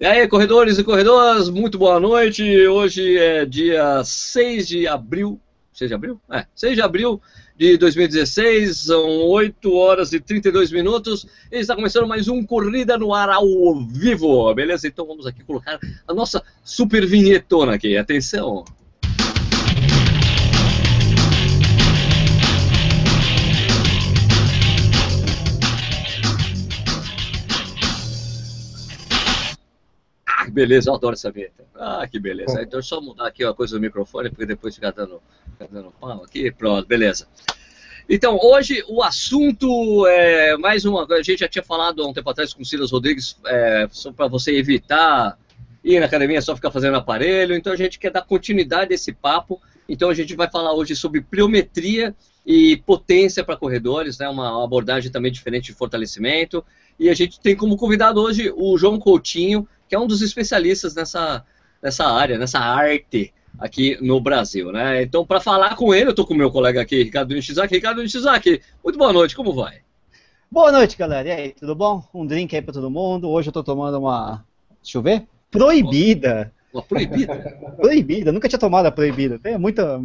E aí, corredores e corredoras, muito boa noite. Hoje é dia 6 de abril. 6 de abril? É, 6 de abril de 2016, são 8 horas e 32 minutos. E está começando mais um Corrida no Ar ao vivo, beleza? Então vamos aqui colocar a nossa super vinhetona aqui. Atenção! Beleza, eu adoro essa vinheta. Ah, que beleza. Então só mudar aqui a coisa do microfone, porque depois fica dando, fica dando pau aqui. Pronto, beleza. Então, hoje o assunto é mais uma. A gente já tinha falado há um tempo atrás com o Silas Rodrigues, é, para você evitar ir na academia só ficar fazendo aparelho. Então, a gente quer dar continuidade a esse papo. Então, a gente vai falar hoje sobre pliometria e potência para corredores, né? Uma abordagem também diferente de fortalecimento. E a gente tem como convidado hoje o João Coutinho, que é um dos especialistas nessa, nessa área, nessa arte aqui no Brasil, né? Então, para falar com ele, eu estou com o meu colega aqui, Ricardo Nishizaki. Ricardo Nishizaki, muito boa noite, como vai? Boa noite, galera. E aí, tudo bom? Um drink aí para todo mundo. Hoje eu estou tomando uma. Deixa eu ver. Proibida. Uma proibida? proibida, nunca tinha tomado a proibida. Tem muita,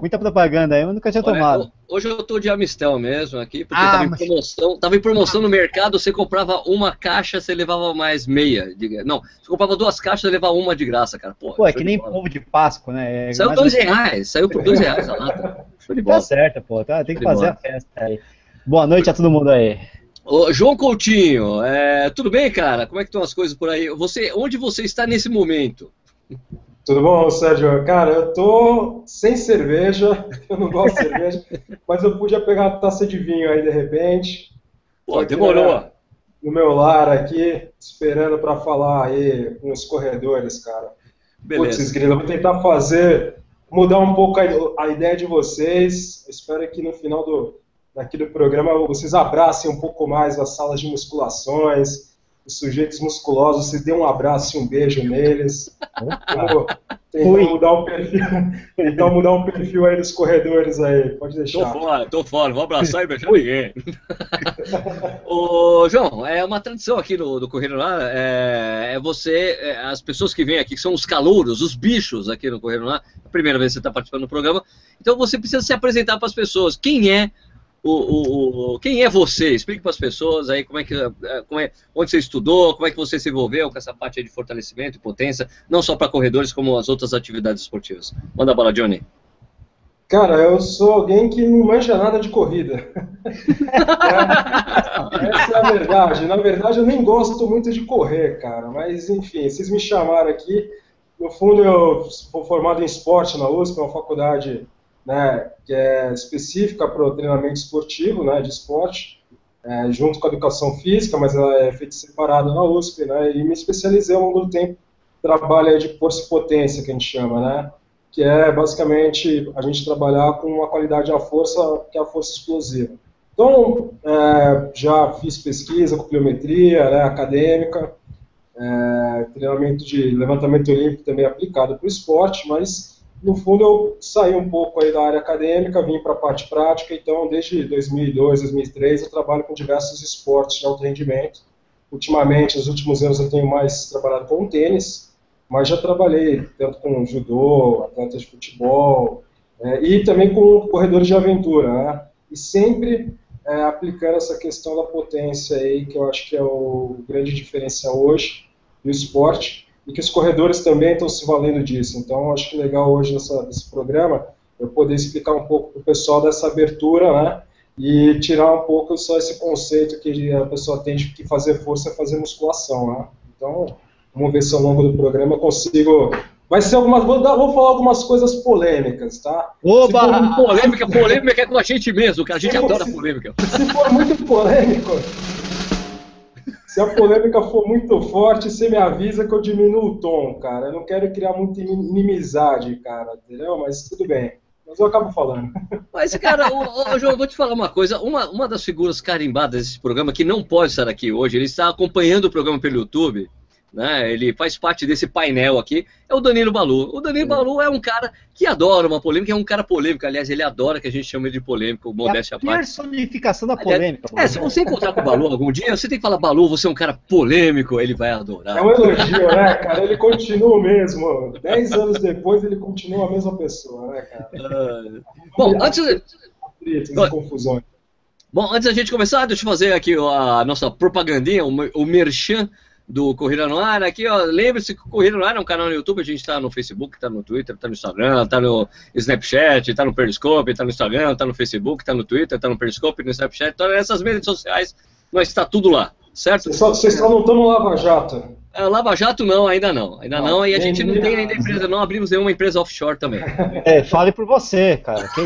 muita propaganda aí, mas nunca tinha Olha, tomado. Hoje eu tô de Amistel mesmo aqui, porque Ah, tava, em mas- promoção, tava em promoção no mercado, você comprava uma caixa, você levava mais meia. de- Não, você comprava duas caixas, você levava uma de graça, cara. Pô, Pô, é que nem bola. ovo de Páscoa, né? É Saiu dois reais, saiu por dois reais a lata. Show de Tá certo, pô. Tá, tem que fazer bola. a festa aí. Boa noite a todo mundo aí. Ô, João Coutinho, é, tudo bem, cara? Como é que estão as coisas por aí? Você, onde você está nesse momento? Tudo bom, Sérgio? Cara, eu tô sem cerveja, eu não gosto de cerveja, mas eu podia pegar uma taça de vinho aí de repente. Pô, demorou. na- No meu lar aqui, esperando para falar aí com os corredores, cara. Putz, Beleza. grila, vou tentar fazer, mudar um pouco a, a ideia de vocês. Espero que no final do, daqui do programa vocês abracem um pouco mais as salas de musculações, os sujeitos musculosos, vocês dêem um abraço e um beijo neles. Vamos tentar mudar o perfil, tentar mudar um perfil aí dos corredores aí, pode Tô deixar. fora, tô fora, vou abraçar e beijar ninguém. Ô, João, é uma tradição aqui no, do Correio Lá, é, é você, é, as pessoas que vêm aqui, que são os calouros, os bichos aqui no Correio Lá, a primeira vez que você está participando do programa, então você precisa se apresentar para as pessoas. Quem é o, o- quem é você? Explique para as pessoas aí como é que, é, como é, onde você estudou, como é que você se envolveu com essa parte de fortalecimento e potência, não só para corredores, como as outras atividades esportivas. Manda a bola, Johnny. Cara, eu sou alguém que não manja nada de corrida. Essa é a verdade. Na verdade, eu nem gosto muito de correr, cara. Mas, enfim, vocês me chamaram aqui. No fundo, eu sou formado em esporte na USP, uma faculdade né, que é específica para o treinamento esportivo, né, de esporte, é, junto com a educação física, mas ela é feita separada na USP, né, e me especializei ao longo do tempo trabalho de força e potência, que a gente chama, né, que é basicamente a gente trabalhar com uma qualidade da força, que é a força explosiva. Então, é, já fiz pesquisa com pliometria né, acadêmica, é, treinamento de levantamento olímpico também aplicado para o esporte, mas no fundo eu saí um pouco aí da área acadêmica, vim para a parte prática, então desde 2002, 2003 eu trabalho com diversos esportes de alto rendimento. Ultimamente, nos últimos anos eu tenho mais trabalhado com tênis, mas já trabalhei tanto com judô, atletas de futebol, é, e também com corredores de aventura, né? E sempre é, aplicando essa questão da potência aí, que eu acho que é o grande diferencial hoje do esporte, e que os corredores também estão se valendo disso. Então, acho que legal hoje nessa, nesse programa eu poder explicar um pouco para o pessoal dessa abertura, né? E tirar um pouco só esse conceito que a pessoa tem de que fazer força é fazer musculação, né? Então, vamos ver se ao longo do programa eu consigo. Vai ser algumas. Vou, dar- vou falar algumas coisas polêmicas, tá? Oba! Polêmica, polêmica é com a gente mesmo, cara. A gente Se adora polêmica. Se for muito polêmico, se a polêmica for muito forte, você me avisa que eu diminuo o tom, cara. Eu não quero criar muita inim- inimizade, cara, entendeu? Mas tudo bem. Mas eu acabo falando. Mas, cara, ô, João, eu vou te falar uma coisa. Uma, uma das figuras carimbadas desse programa, que não pode estar aqui hoje, ele está acompanhando o programa pelo YouTube, né? Ele faz parte desse painel aqui, é o Danilo Balu. O Danilo Balu é um cara que adora uma polêmica, é um cara polêmico, aliás, ele adora que a gente chame ele de polêmico, modéstia é a personificação da polêmica. É, se você encontrar com o Balu algum dia, você tem que falar, Balu, você é um cara polêmico, ele vai adorar. É um elogio, né, cara? Ele continua o mesmo. Dez anos depois, ele continua a mesma pessoa, né, cara? Uh, bom, antes... confusões. Bom, antes da gente começar, deixa eu fazer aqui a nossa propagandinha, o merchan do Corrida no Ar. Aqui, ó, lembre-se que o Corrida no Ar é um canal no YouTube, a gente está no Facebook, está no Twitter, está no Instagram, está no Snapchat, está no Periscope, está no Instagram, está no Facebook, está no Twitter, está no Periscope, no Snapchat, todas essas redes sociais, nós está tudo lá, certo? Vocês só não estão no Lava Jato. É, Lava Jato não, ainda não. Ainda não, não e a gente não tem ainda empresa, não abrimos nenhuma empresa offshore também. É, fale por você, cara.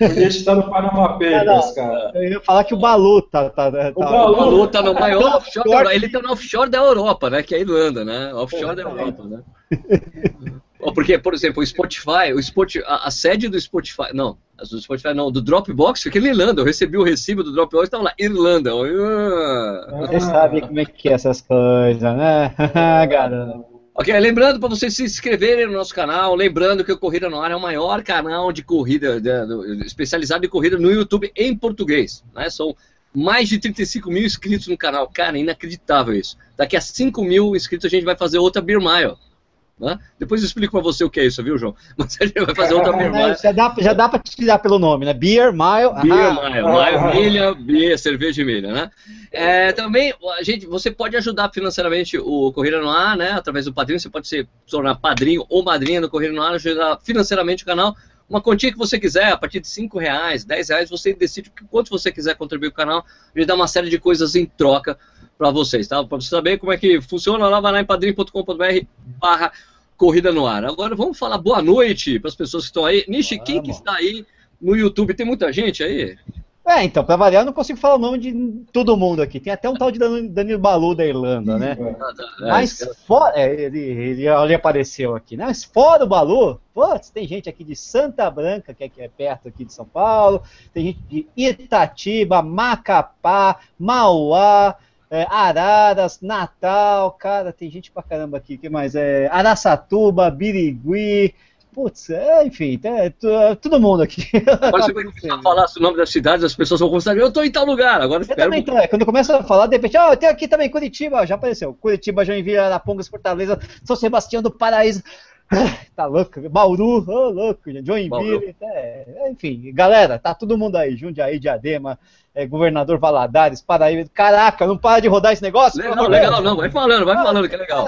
a gente está no Panama Papers, cara. Eu ia falar que o Balu tá. tá, tá o Balu tá no maior offshore. Ele tá no offshore da Europa, né? Que é a Irlanda, né? Offshore da Europa, né? Porque, por exemplo, o Spotify, o Spotify a, a, sede do Spotify, não, do Spotify não, do Dropbox fica em Irlanda. Eu recebi o recibo do Dropbox, estava lá, Irlanda. Ah. Você sabe como é que é essas coisas, né? Garota. Ok, lembrando para vocês se inscreverem no nosso canal, lembrando que o Corrida no Ar é o maior canal de corrida, de, de, especializado em corrida no YouTube em português. Né? São mais de 35 mil inscritos no canal. Cara, inacreditável isso. Daqui a 5 mil inscritos a gente vai fazer outra Beer Mile. Né? Depois eu explico para você o que é isso, viu, João? Mas a gente vai fazer outra Beer Mile. Já dá, já dá para tirar pelo nome, né? Beer Mile. Beer Mile, Mile, milha, beer, cerveja e milha, né? É, também, a gente, você pode ajudar financeiramente o Corrida no Ar, né? Através do padrinho, você pode se tornar padrinho ou madrinha do Corrida no Ar, ajudar financeiramente o canal. Uma quantia que você quiser, a partir de 5 reais, 10 reais, você decide quanto você quiser contribuir com o canal. A gente dá uma série de coisas em troca para vocês, tá? Para você saber como é que funciona, lá vai lá em padrim.com.br barra Corrida no Ar. Agora vamos falar boa noite para as pessoas que estão aí. Nishi, quem que está aí no YouTube? Tem muita gente aí? É, então, para variar, eu não consigo falar o nome de todo mundo aqui. Tem até um tal de Danilo Balu da Irlanda, né? É, Mas fora. É, ele, ele, ele, apareceu aqui, né? Mas fora o Balu, putz, tem gente aqui de Santa Branca, que é, que é perto aqui de São Paulo, tem gente de Itatiba, Macapá, Mauá é, Araras, Natal, cara, tem gente pra caramba aqui, que mais? É, Araçatuba, Birigui, putz, é, enfim, é, é, todo mundo aqui. Vai começar a falar o nome das cidades, as pessoas vão constatar, eu tô em tal lugar, agora eu também tô, é, quando começa a falar, de repente, ó, oh, tem aqui também Curitiba, já apareceu, Curitiba, Joinville, Arapongas, Fortaleza, São Sebastião do Paraíso, tá louco, Bauru, oh, louco, Joinville, é, enfim, galera, tá todo mundo aí, Jundiaí, Diadema, é, governador Valadares, Paraíba. Caraca, não para de rodar esse negócio? Legal, legal, não, vai falando, vai falando que é legal.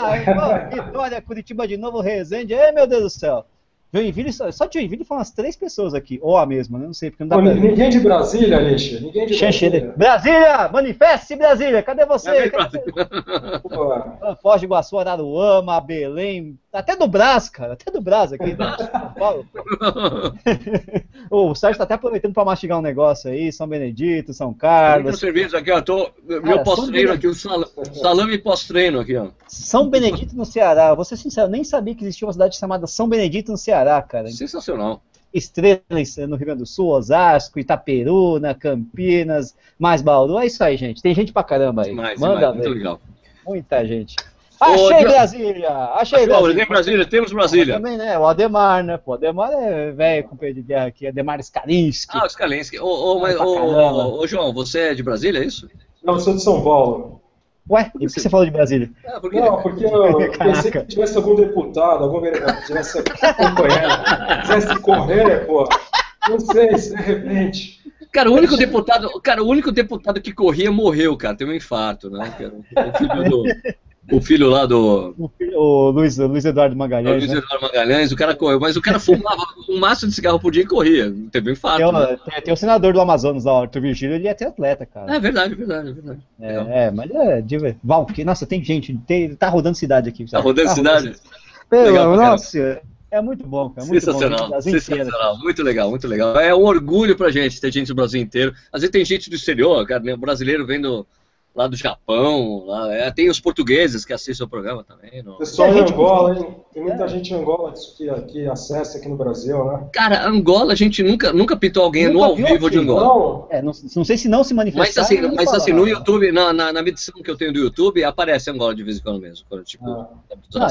Vitória, Curitiba de novo, Resende, ai meu Deus do céu. Joinville, só, só de Joinville foram umas três pessoas aqui, ou a mesma, né? Não sei, porque não dá Pô, pra... Ninguém de Brasília, Alicia, ninguém de Brasília. Brasília, manifeste Brasília, cadê você? É cadê você? Foz de Iguaçu, Araruama, Belém, até do Brás, cara, até do Brás aqui, né? São Paulo. o Sérgio tá até aproveitando para mastigar um negócio aí, São Benedito, São Carlos. serviço aqui, ó, tô, meu pós-treino aqui, o salame pós-treino aqui, ó. São Benedito no Ceará, vou ser sincero, nem sabia que existia uma cidade chamada São Benedito no Ceará, cara. Sensacional. Estrelas no Rio Grande do Sul, Osasco, Itaperuna, Campinas, mais Bauru. É isso aí, gente. Tem gente pra caramba aí. Mais, Manda demais, muito legal. Muita gente. Achei Ô, Brasília! Achei Achou, Brasília! Tem Brasília, temos Brasília. Também, né? O Ademar, né? Pô, o Ademar é velho com de guerra aqui, Ademar Skalinski. Ah, Skalinski. Ô, ô, mas, ô, ô, João, você é de Brasília, é isso? Não, eu sou de São Paulo. Ué, e por que você falou de Brasília? Ah, porque... Não, porque eu pensei que tivesse algum deputado, algum vereador que tivesse acompanhado, quisesse correr, pô. Não sei, se de repente. Cara, o único deputado, cara, o único deputado que corria morreu, cara, teve um infarto, né? O filho do, o filho lá do. O, filho, o Luiz, Luiz Eduardo Magalhães. O Luiz né? Eduardo Magalhães, o cara correu, mas o cara fumava um maço de cigarro por dia e corria. Teve um infarto. Tem, né? tem, tem, o senador do Amazonas lá, o Arthur Virgílio, ele é até atleta, cara. É verdade, é verdade, é verdade. É, é mas é. Val, porque, nossa, tem gente, tem, tá rodando cidade aqui. Tá rodando tá cidade? Rodando. Pelo, legal, nossa, é muito bom, cara. Muito sensacional, bom, sensacional. Muito legal, muito legal. É um orgulho pra gente ter gente do Brasil inteiro. Às vezes tem gente do exterior, cara, né, brasileiro vendo lá do Japão, lá, é, tem os portugueses que assistem o programa também. No... Pessoal em Angola, hein? Tem muita é. gente em Angola que, que acessa aqui no Brasil, né? Cara, Angola, a gente nunca, nunca pitou alguém nunca no ao vivo de Angola. Não. É, não, não, sei se não se manifestar. Mas assim, mas assim no YouTube, na, na, na, medição que eu tenho do YouTube, aparece Angola de vez em quando mesmo. Quando, tipo, ah. não,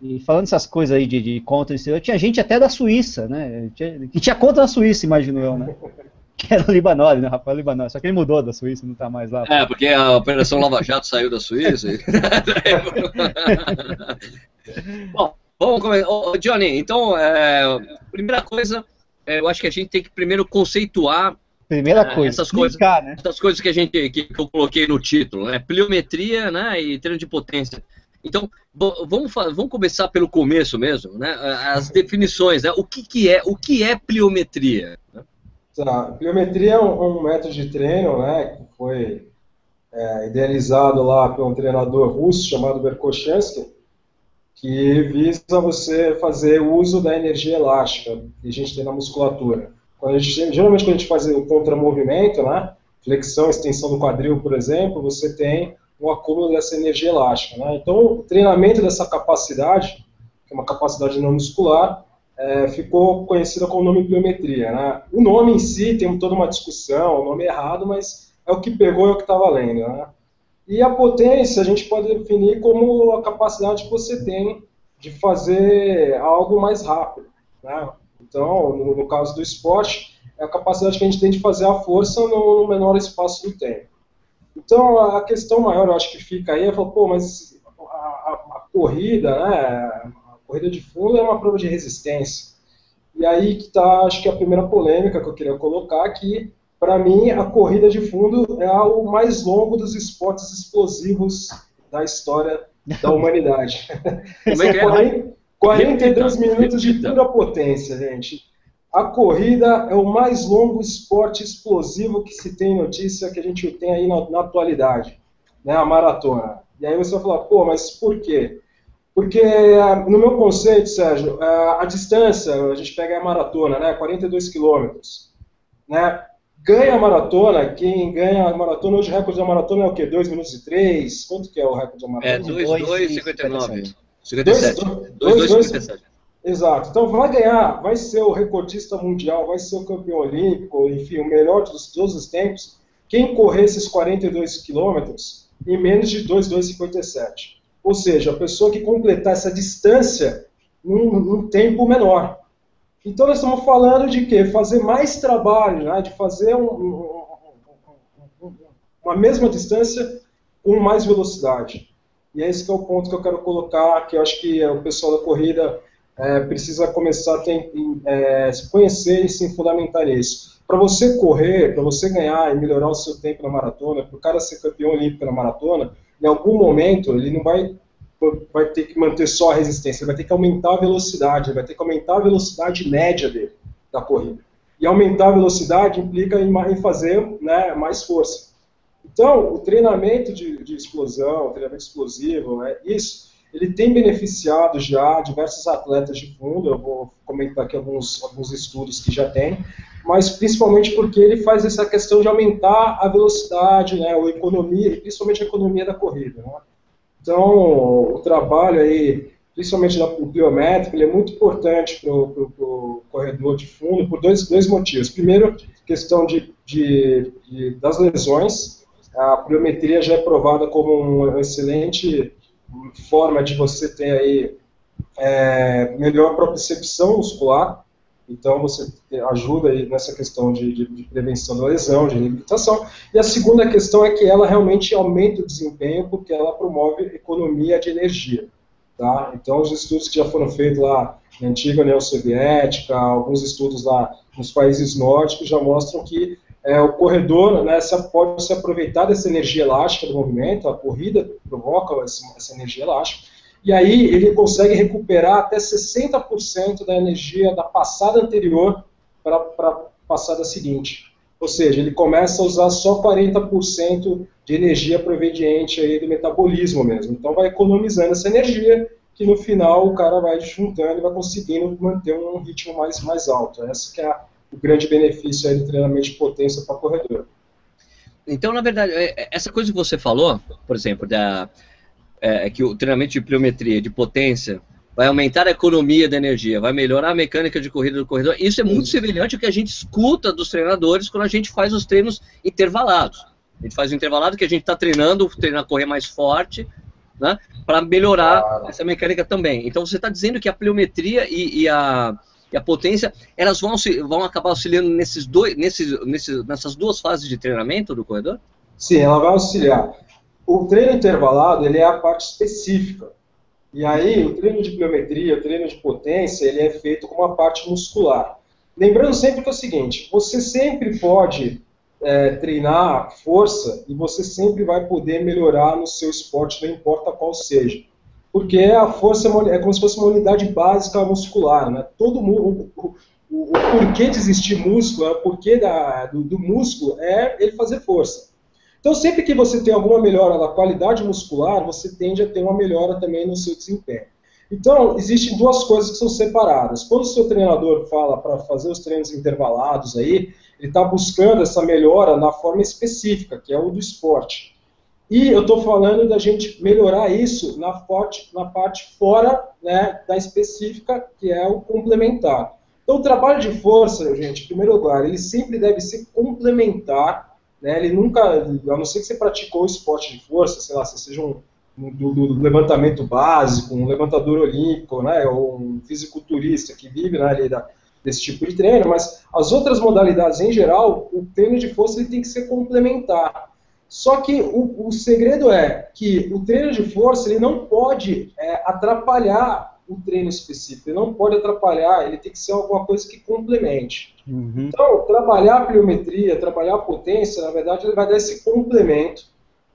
e, e, falando essas coisas aí de, de conta, tinha gente até da Suíça, né? Tinha, que tinha conta na Suíça, imagino eu, né? que era o Libanoli, né? Rafael Libanoli. Só que ele mudou da Suíça, não tá mais lá. É, porque a Operação Lava Jato saiu da Suíça. E... Bom, vamos começar. Oh, Johnny, então, é, primeira coisa, é, eu acho que a gente tem que primeiro conceituar Primeira é, coisa, essas coisas, né? essas coisas que a gente que, que, eu coloquei no título, né? Pliometria, né? E treino de potência. Então, vamos, vamos começar pelo começo mesmo, né? As definições, né? O que, que é o que é pliometria? Tá. Pliometria é um, um, método de treino, né, que foi é, idealizado lá por um treinador russo chamado Berkoshansky, que visa você fazer uso da energia elástica que a gente tem na musculatura. Quando gente, geralmente quando a gente faz o contramovimento, né, flexão, extensão do quadril, por exemplo, você tem um acúmulo dessa energia elástica. Né? Então, o treinamento dessa capacidade, que é uma capacidade não muscular, é, ficou conhecida como nome pliometria. Né? O nome em si tem toda uma discussão, o nome é errado, mas é o que pegou e é o que está valendo. Né? E a potência a gente pode definir como a capacidade que você tem de fazer algo mais rápido. Né? Então, no, no, caso do esporte, é a capacidade que a gente tem de fazer a força no, no menor espaço do tempo. Então, a questão maior, eu acho que fica aí, é falar, pô, mas a, a, a corrida, né, corrida de fundo é uma prova de resistência. E aí que está, acho que a primeira polêmica que eu queria colocar, que para mim a corrida de fundo é o mais longo dos esportes explosivos da história da humanidade. Como é que é? 42 minutos de pura potência, gente. A corrida é o mais longo esporte explosivo que se tem notícia, que a gente tem aí na, na atualidade, né, a maratona. E aí você vai falar, pô, mas por quê? Porque, no meu conceito, Sérgio, a distância, a gente pega a maratona, né, 42 quilômetros, né, ganha a maratona, quem ganha a maratona, hoje o recorde da maratona é o quê? 2 minutos e 3? Quanto que é o recorde da maratona? É 2,59. 57. 2,57. Exato. Então vai ganhar, vai ser o recordista mundial, vai ser o campeão olímpico, enfim, o melhor de todos os tempos, quem correr esses 42 quilômetros em menos de 2,257. Ou seja, a pessoa que completar essa distância num, num tempo menor. Então nós estamos falando de quê? Fazer mais trabalho, né? de fazer um, um, um, uma mesma distância com mais velocidade. E esse que é o ponto que eu quero colocar, que eu acho que o pessoal da corrida é, precisa começar a ter, é, se conhecer e se fundamentar nisso. Para você correr, para você ganhar e melhorar o seu tempo na maratona, para o cara ser campeão olímpico na maratona, em algum momento ele não vai, vai ter que manter só a resistência, ele vai ter que aumentar a velocidade, ele vai ter que aumentar a velocidade média dele, da corrida. E aumentar a velocidade implica em, fazer né, mais força. Então, o treinamento de, de explosão, treinamento explosivo, é, isso, ele tem beneficiado já diversos atletas de fundo, eu vou comentar aqui alguns, alguns estudos que já tem, mas principalmente porque ele faz essa questão de aumentar a velocidade, né, a economia, principalmente a economia da corrida. Né? Então, o trabalho aí, principalmente do biométrico, ele é muito importante para o corredor de fundo por dois, dois motivos. Primeiro, questão de, de, de, das lesões. A pliometria já é provada como uma excelente forma de você ter aí é, melhor propriocepção muscular, então, você ajuda aí nessa questão de, de, de, prevenção da lesão, de reabilitação. E a segunda questão é que ela realmente aumenta o desempenho porque ela promove economia de energia. Tá? Então, os estudos que já foram feitos lá na antiga União Soviética, alguns estudos lá nos países nórdicos já mostram que é, o corredor né, pode se aproveitar dessa energia elástica do movimento, a corrida provoca essa, essa energia elástica, e aí ele consegue recuperar até 60% da energia da passada anterior para a passada seguinte. Ou seja, ele começa a usar só 40% de energia proveniente aí do metabolismo mesmo. Então vai economizando essa energia, que no final o cara vai juntando e vai conseguindo manter um ritmo mais, mais alto. Esse que é o grande benefício aí do treinamento de potência para corredor. então, na verdade, é, é, essa coisa que você falou, por exemplo, da, é, que o treinamento de pliometria, de potência, vai aumentar a economia da energia, vai melhorar a mecânica de corrida do corredor. Isso é muito semelhante ao que a gente escuta dos treinadores quando a gente faz os treinos intervalados. A gente faz o intervalado que a gente está treinando, treinando a correr mais forte, né, para melhorar claro. essa mecânica também. Então você está dizendo que a pliometria e, e, a, a, potência elas vão, vão acabar auxiliando nesses dois, nesses, nesses, nessas duas fases de treinamento do corredor? Sim, ela vai auxiliar. O treino intervalado ele é a parte específica. E aí, o treino de pliometria, o treino de potência, ele é feito com uma parte muscular. Lembrando sempre que é o seguinte, você sempre pode é, treinar força e você sempre vai poder melhorar no seu esporte, não importa qual seja. Porque a força é, é como se fosse uma unidade básica muscular, né? Todo mundo, o, o, o porquê de existir músculo, o porquê da, do, do músculo é ele fazer força. Então, sempre que você tem alguma melhora da qualidade muscular, você tende a ter uma melhora também no seu desempenho. Então, existem duas coisas que são separadas. Quando o seu treinador fala para fazer os treinos intervalados aí, ele está buscando essa melhora na forma específica, que é o do esporte. E eu estou falando da gente melhorar isso na, forte, na parte fora né, da específica, que é o complementar. Então, o trabalho de força, gente, em primeiro lugar, ele sempre deve ser complementar né? Ele nunca, a não ser que você praticou esporte de força, sei lá, você seja um, um do, do, levantamento básico, um levantador olímpico, né, ou um fisiculturista que vive né, da, desse tipo de treino, mas as outras modalidades em geral, o treino de força ele tem que ser complementar. Só que o, o segredo é que o treino de força ele não pode é, atrapalhar o treino específico. Ele não pode atrapalhar, ele tem que ser alguma coisa que complemente. Uhum. Então, trabalhar a pliometria, trabalhar a potência, na verdade, ele vai dar esse complemento,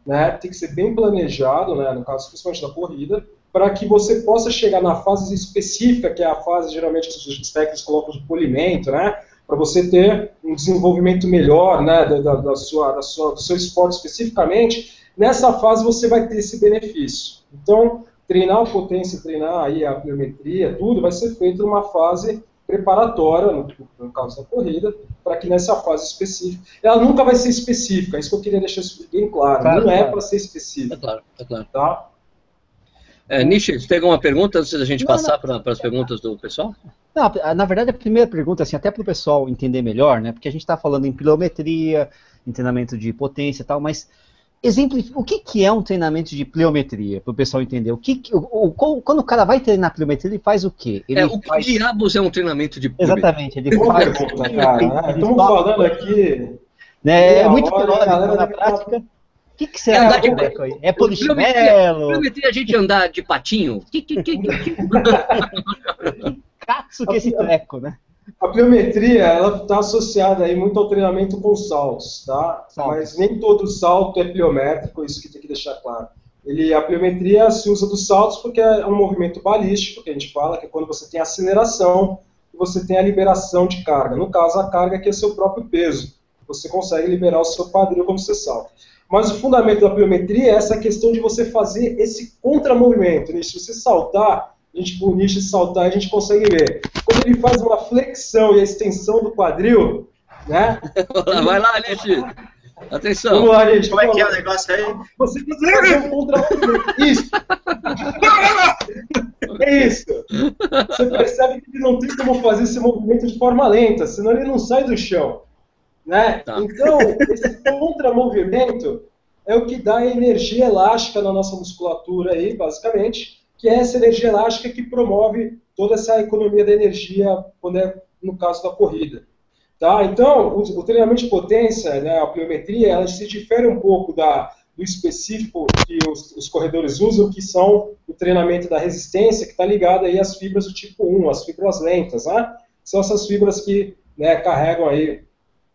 né? Tem que ser bem planejado, né? No caso, principalmente da corrida, para que você possa chegar na fase específica, que é a fase geralmente que os técnicos colocam de polimento, né? Para você ter um desenvolvimento melhor, né? Da, da, sua, da sua, do seu esporte especificamente, nessa fase você vai ter esse benefício. Então, treinar a potência, treinar aí a pliometria, tudo vai ser feito numa fase preparatória, no, no caso da corrida, para que nessa fase específica, ela nunca vai ser específica, isso que eu queria deixar bem claro, claro não é para ser específica. É claro, é claro. Tá? É, Nishi, você tem alguma pergunta antes da gente não, passar para as perguntas do pessoal? Não, na verdade a primeira pergunta, assim, até para o pessoal entender melhor, né, porque a gente está falando em pilometria, em treinamento de potência e tal, mas exemplifica o que, que é um treinamento de pliometria, para o pessoal entender. O que, o, o, quando o cara vai treinar pliometria, ele faz o quê? Ele é, o que faz... diabos é um treinamento de pliometria? Exatamente, ele faz. Pergunta, cara. Estamos falando aqui. Né, é muito teórico na prática. O que, que será é, de... aí? É polichinelo? Pliometria a gente andar de patinho? Que, que, que, que, que... Que esse treco, né? A pliometria, ela está associada aí muito ao treinamento com saltos, tá? Mas nem todo salto é pliométrico, isso que tem que deixar claro. Ele, a pliometria se usa dos saltos porque é um movimento balístico, que a gente fala, que é quando você tem aceleração e você tem a liberação de carga. No caso, a carga que é seu próprio peso. Você consegue liberar o seu quadril quando você salta. Mas o fundamento da pliometria é essa questão de você fazer esse contramovimento. Se você saltar, a gente por nicho saltar, a gente consegue ver. Quando ele faz uma flexão e a extensão do quadril, né? Vai lá, Nishi. Atenção. Vamos lá, gente. Como é que é o negócio aí? Você fazer um contra Isso. É isso. Você percebe que ele não tem como fazer esse movimento de forma lenta, senão ele não sai do chão. Né? Tá. Então, esse contramovimento é o que dá energia elástica na nossa musculatura aí, basicamente, que é essa energia elástica que promove toda essa economia da energia quando é no caso da corrida. Tá? Então, o, treinamento de potência, né, a pliometria, ela se difere um pouco da, do específico que os, os, corredores usam, que são o treinamento da resistência, que está ligado aí às fibras do tipo 1, as fibras lentas, né? São essas fibras que né, carregam aí,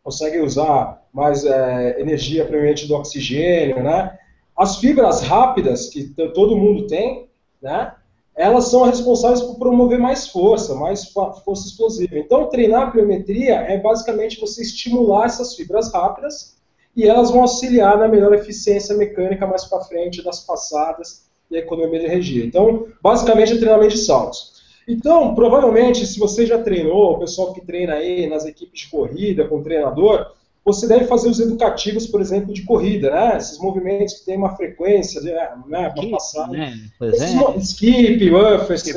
conseguem usar mais é, energia, provavelmente, do oxigênio, né? As fibras rápidas, que todo mundo tem, né? Elas são responsáveis por promover mais força, mais força explosiva. Então, treinar a pliometria é basicamente você estimular essas fibras rápidas e elas vão auxiliar na melhor eficiência mecânica mais para frente das passadas e a economia de energia. Então, basicamente é treinamento de saltos. Então, provavelmente, se você já treinou, o pessoal que treina aí nas equipes de corrida com o treinador, você deve fazer os educativos, por exemplo, de corrida, né? Esses movimentos que tem uma frequência, né? uma passada. Né? Skip, Uffersen.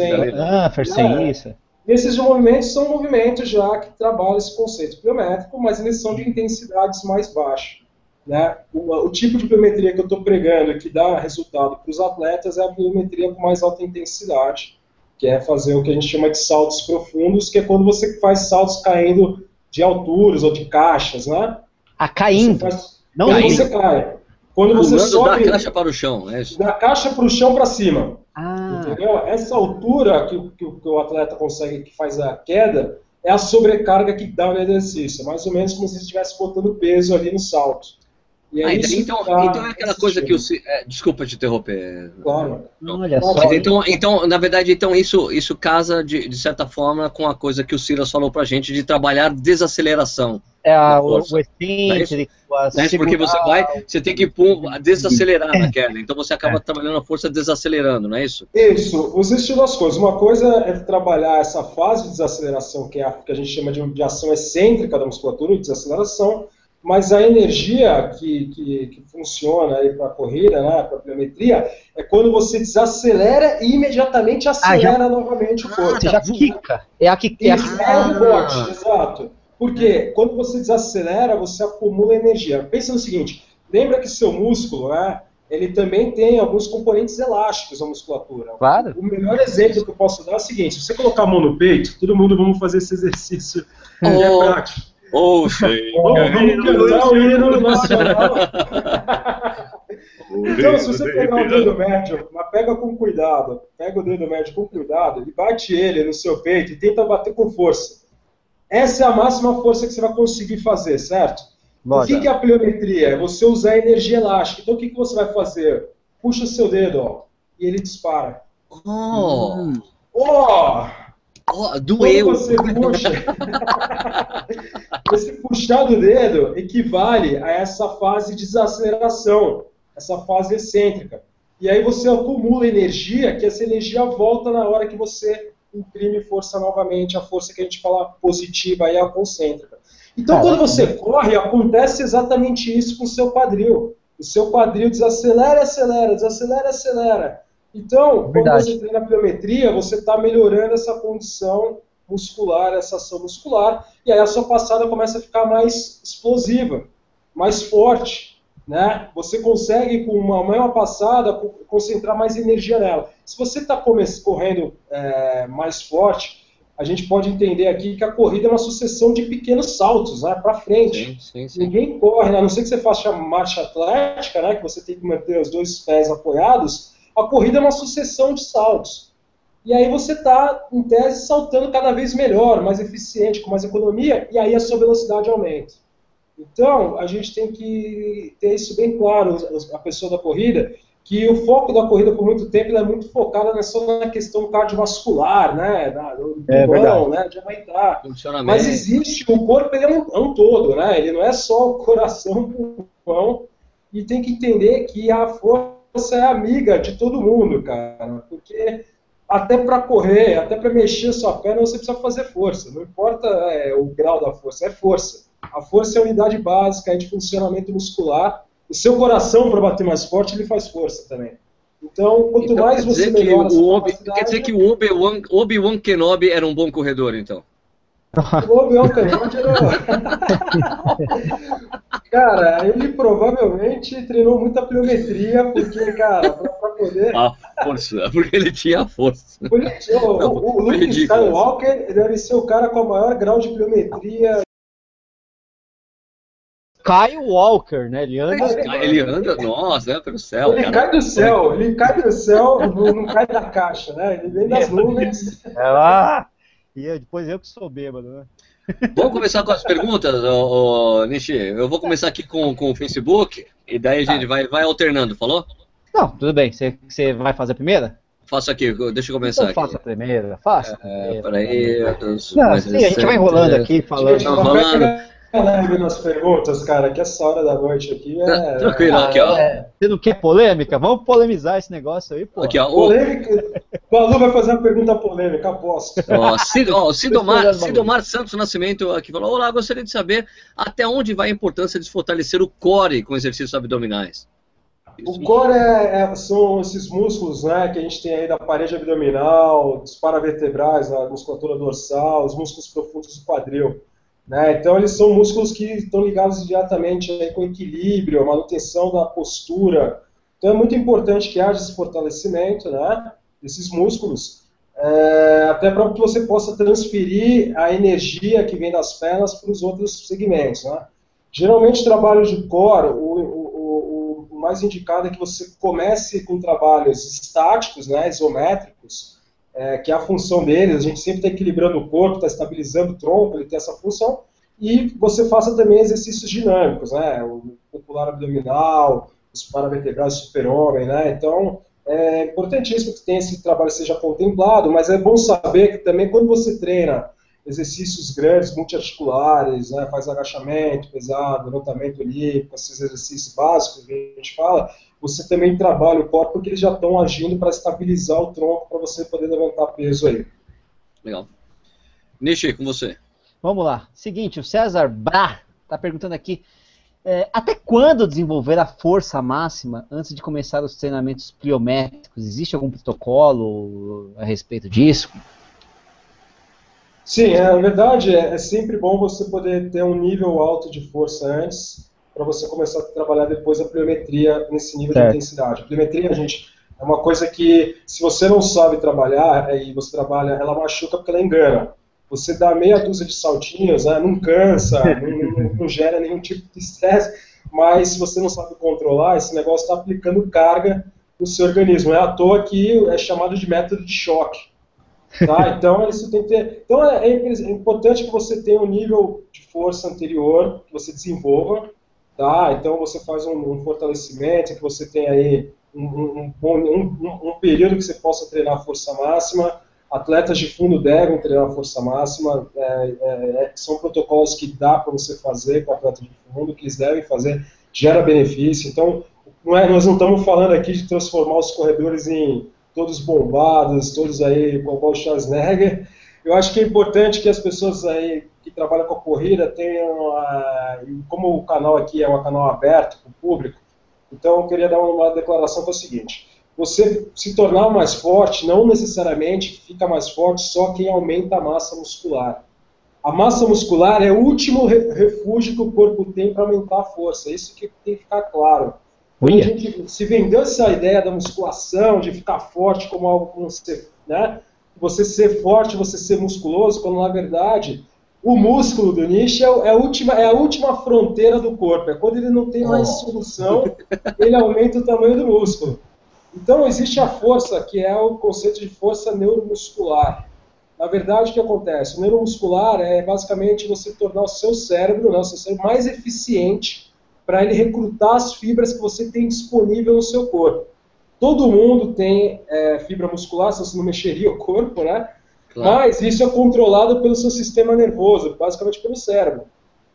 Uffersen, né? isso. Esses movimentos são movimentos já que trabalham esse conceito biométrico, mas eles são de intensidades mais baixas. Né? O, o, tipo de biometria que eu estou pregando que dá resultado para os atletas é a biometria com mais alta intensidade, que é fazer o que a gente chama de saltos profundos, que é quando você faz saltos caindo de alturas ou de caixas, né? Ah, caindo. Faz... Não caindo. você cai. Quando você sobe da caixa para o chão, é isso? Da caixa para o chão para cima. Ah. Entendeu? Essa altura que, que, que, o atleta consegue, que faz a queda, é a sobrecarga que dá no exercício. É mais ou menos como se estivesse botando peso ali no salto. Ah, então, então é aquela coisa que o é, desculpa te interromper. Claro. Não, olha só. Então, então, na verdade, então isso, isso casa de, de certa forma com a coisa que o Silas falou pra gente de trabalhar desaceleração. É a, o, o excêntrico, é, é porque você vai, você tem que pum, desacelerar na queda. Então você acaba é. trabalhando a força desacelerando, não é isso? Isso. Existem duas coisas. Uma coisa é trabalhar essa fase de desaceleração, que é a que a gente chama de, de ação excêntrica da musculatura, de desaceleração mas a energia que, que, que funciona para a corrida, né, para a biometria, é quando você desacelera e imediatamente acelera ah, já... novamente o corpo. Ah, você já quica. É a que é, a... é o rebote, exato. Porque quando você desacelera, você acumula energia. Pensa no seguinte, lembra que seu músculo, né, ele também tem alguns componentes elásticos na musculatura. Claro. O melhor exemplo que eu posso dar é o seguinte, se você colocar a mão no peito, todo mundo vamos fazer esse exercício, oh. é prático. Ouça, vamos cantar o hino nacional. Então, se você pegar o dedo médio, mas pega com cuidado, pega o dedo médio com cuidado e bate ele no seu peito e tenta bater com força. Essa é a máxima força que você vai conseguir fazer, certo? O que, que é a pliometria? É você usar energia elástica. Então, o que, que você vai fazer? Puxa o seu dedo, ó, e ele dispara. Oh! Oh! Oh, doeu. Quando você puxa, esse puxar do dedo equivale a essa fase de desaceleração, essa fase excêntrica. E aí você acumula energia, que essa energia volta na hora que você imprime força novamente, a força que a gente fala positiva é a concêntrica. Então, quando você corre, acontece exatamente isso com o seu quadril. O seu quadril desacelera, acelera, desacelera, acelera. Então, Verdade. quando você treina pliometria, você está melhorando essa condição muscular, essa ação muscular, e aí a sua passada começa a ficar mais explosiva, mais forte. Né? Você consegue, com uma maior passada, concentrar mais energia nela. Se você está correndo é, mais forte, a gente pode entender aqui que a corrida é uma sucessão de pequenos saltos né, para frente. Sim, sim, sim. Ninguém corre, a não ser que você faça marcha atlética, né, que você tem que manter os dois pés apoiados, a corrida é uma sucessão de saltos. E aí você está, em tese, saltando cada vez melhor, mais eficiente, com mais economia, e aí a sua velocidade aumenta. Então, a gente tem que ter isso bem claro, a pessoa da corrida, que o foco da corrida por muito tempo é muito focada só na questão cardiovascular, né, do é, pulmão, né, de aumentar. Mas existe, o corpo ele é, um, é um todo, né, ele não é só o coração, o pulmão, e tem que entender que a força você é amiga de todo mundo, cara. Porque até para correr, até para mexer a sua perna, você precisa fazer força. Não importa é, o grau da força, é força. A força é a unidade básica de funcionamento muscular. O seu coração, para bater mais forte, ele faz força também. Então, quanto então, mais você melhora o Obi, Quer dizer que o Obi-Wan Obi Kenobi era um bom corredor, então? O Obi-Wan Kenobi era... Cara, ele provavelmente treinou muita pliometria, porque, cara, pra, pra poder. A força, porque ele tinha força. Ele, o, Não, o, o Luke Skywalker deve ser o cara com o maior grau de pliometria. Kyle Walker, né? Ele anda. É, ele anda, nossa, é pelo céu. Ele cara. cai do céu, ele cai do céu, não, não cai da caixa, né? Ele vem das nuvens. É lá. E depois eu que sou bêbado, né? Vamos começar com as perguntas, ô, ô, Nishi. Eu vou começar aqui com, com o Facebook e daí a gente vai, vai alternando, falou? Não, tudo bem. Você, vai fazer a primeira? Faço aqui, deixa eu começar então, aqui. Faça a primeira, faça. É, peraí. Não, sim, a gente vai enrolando aqui, falando. Enrolando. Leve nas perguntas, cara, que essa hora da noite aqui é. Tranquilo, aqui, ó. É, você não quer polêmica? Vamos polemizar esse negócio aí, pô. Aqui, ó. Polêmica. O Alu vai fazer uma pergunta polêmica, aposto. Ó, Cid, ó, Cidomar, Cidomar Santos Nascimento aqui falou: Olá, gostaria de saber até onde vai a importância de fortalecer o core com exercícios abdominais. O core é, é, são esses músculos né, que a gente tem aí da parede abdominal, dos paravertebrais, a musculatura dorsal, os músculos profundos do quadril. Né? Então, eles são músculos que estão ligados diretamente com equilíbrio, manutenção da postura. Então, é muito importante que haja esse fortalecimento né, desses músculos, é, até para que você possa transferir a energia que vem das pernas para os outros segmentos. Né? Geralmente, trabalho de core, o, o, o, mais indicado é que você comece com trabalhos estáticos, né, isométricos, é, que é a função deles, a gente sempre está equilibrando o corpo, está estabilizando o tronco, ele tem essa função, e você faça também exercícios dinâmicos, né, o popular abdominal, os paravertebrais super-homem, né, então é importantíssimo que tenha esse trabalho seja contemplado, mas é bom saber que também quando você treina exercícios grandes, multiarticulares, né, faz agachamento pesado, levantamento olímpico, esses exercícios básicos que a gente fala, você também trabalha o corpo porque eles já estão agindo para estabilizar o tronco para você poder levantar peso aí. Legal. Nishi, com você. Vamos lá. Seguinte, o César Bra está perguntando aqui, é, até quando desenvolver a força máxima antes de começar os treinamentos pliométricos? Existe algum protocolo a respeito disso? Sim, é, na verdade é, é sempre bom você poder ter um nível alto de força antes, para você começar a trabalhar depois a pliometria nesse nível certo. de intensidade. A pliometria, gente, é uma coisa que, se você não sabe trabalhar e você trabalha, ela machuca porque ela engana. Você dá meia dúzia de saltinhos, né, não cansa, não, não, não, gera nenhum tipo de estresse, mas se você não sabe controlar, esse negócio está aplicando carga no seu organismo. É à toa que é chamado de método de choque. Tá? Então, isso tem que ter. Então, é, é importante que você tenha um nível de força anterior, que você desenvolva, Tá? Então você faz um, um fortalecimento, que você tem aí um, um, um, período que você possa treinar força máxima. Atletas de fundo devem treinar força máxima. É, é, é são protocolos que dá para você fazer com atleta de fundo, que eles devem fazer, gera benefício. Então, não é, nós não estamos falando aqui de transformar os corredores em todos bombados, todos aí com o Schwarzenegger. Eu acho que é importante que as pessoas aí que trabalham com a corrida tenham, como o canal aqui é um canal aberto para o público, então eu queria dar uma declaração que é o seguinte, você se tornar mais forte, não necessariamente fica mais forte só quem aumenta a massa muscular. A massa muscular é o último refúgio que o corpo tem para aumentar a força, isso que tem que ficar claro. a gente se vendeu essa ideia da musculação, de ficar forte como algo como você, né? Você ser forte, você ser musculoso, quando na verdade o músculo do nicho é, é, a última, é a última fronteira do corpo. É quando ele não tem mais solução, ele aumenta o tamanho do músculo. Então existe a força, que é o conceito de força neuromuscular. Na verdade, o que acontece? O neuromuscular é basicamente você tornar o seu cérebro, né, o seu cérebro mais eficiente para ele recrutar as fibras que você tem disponível no seu corpo. Todo mundo tem é, fibra muscular, se você não mexeria o corpo, né? Claro. Mas isso é controlado pelo seu sistema nervoso, basicamente pelo cérebro.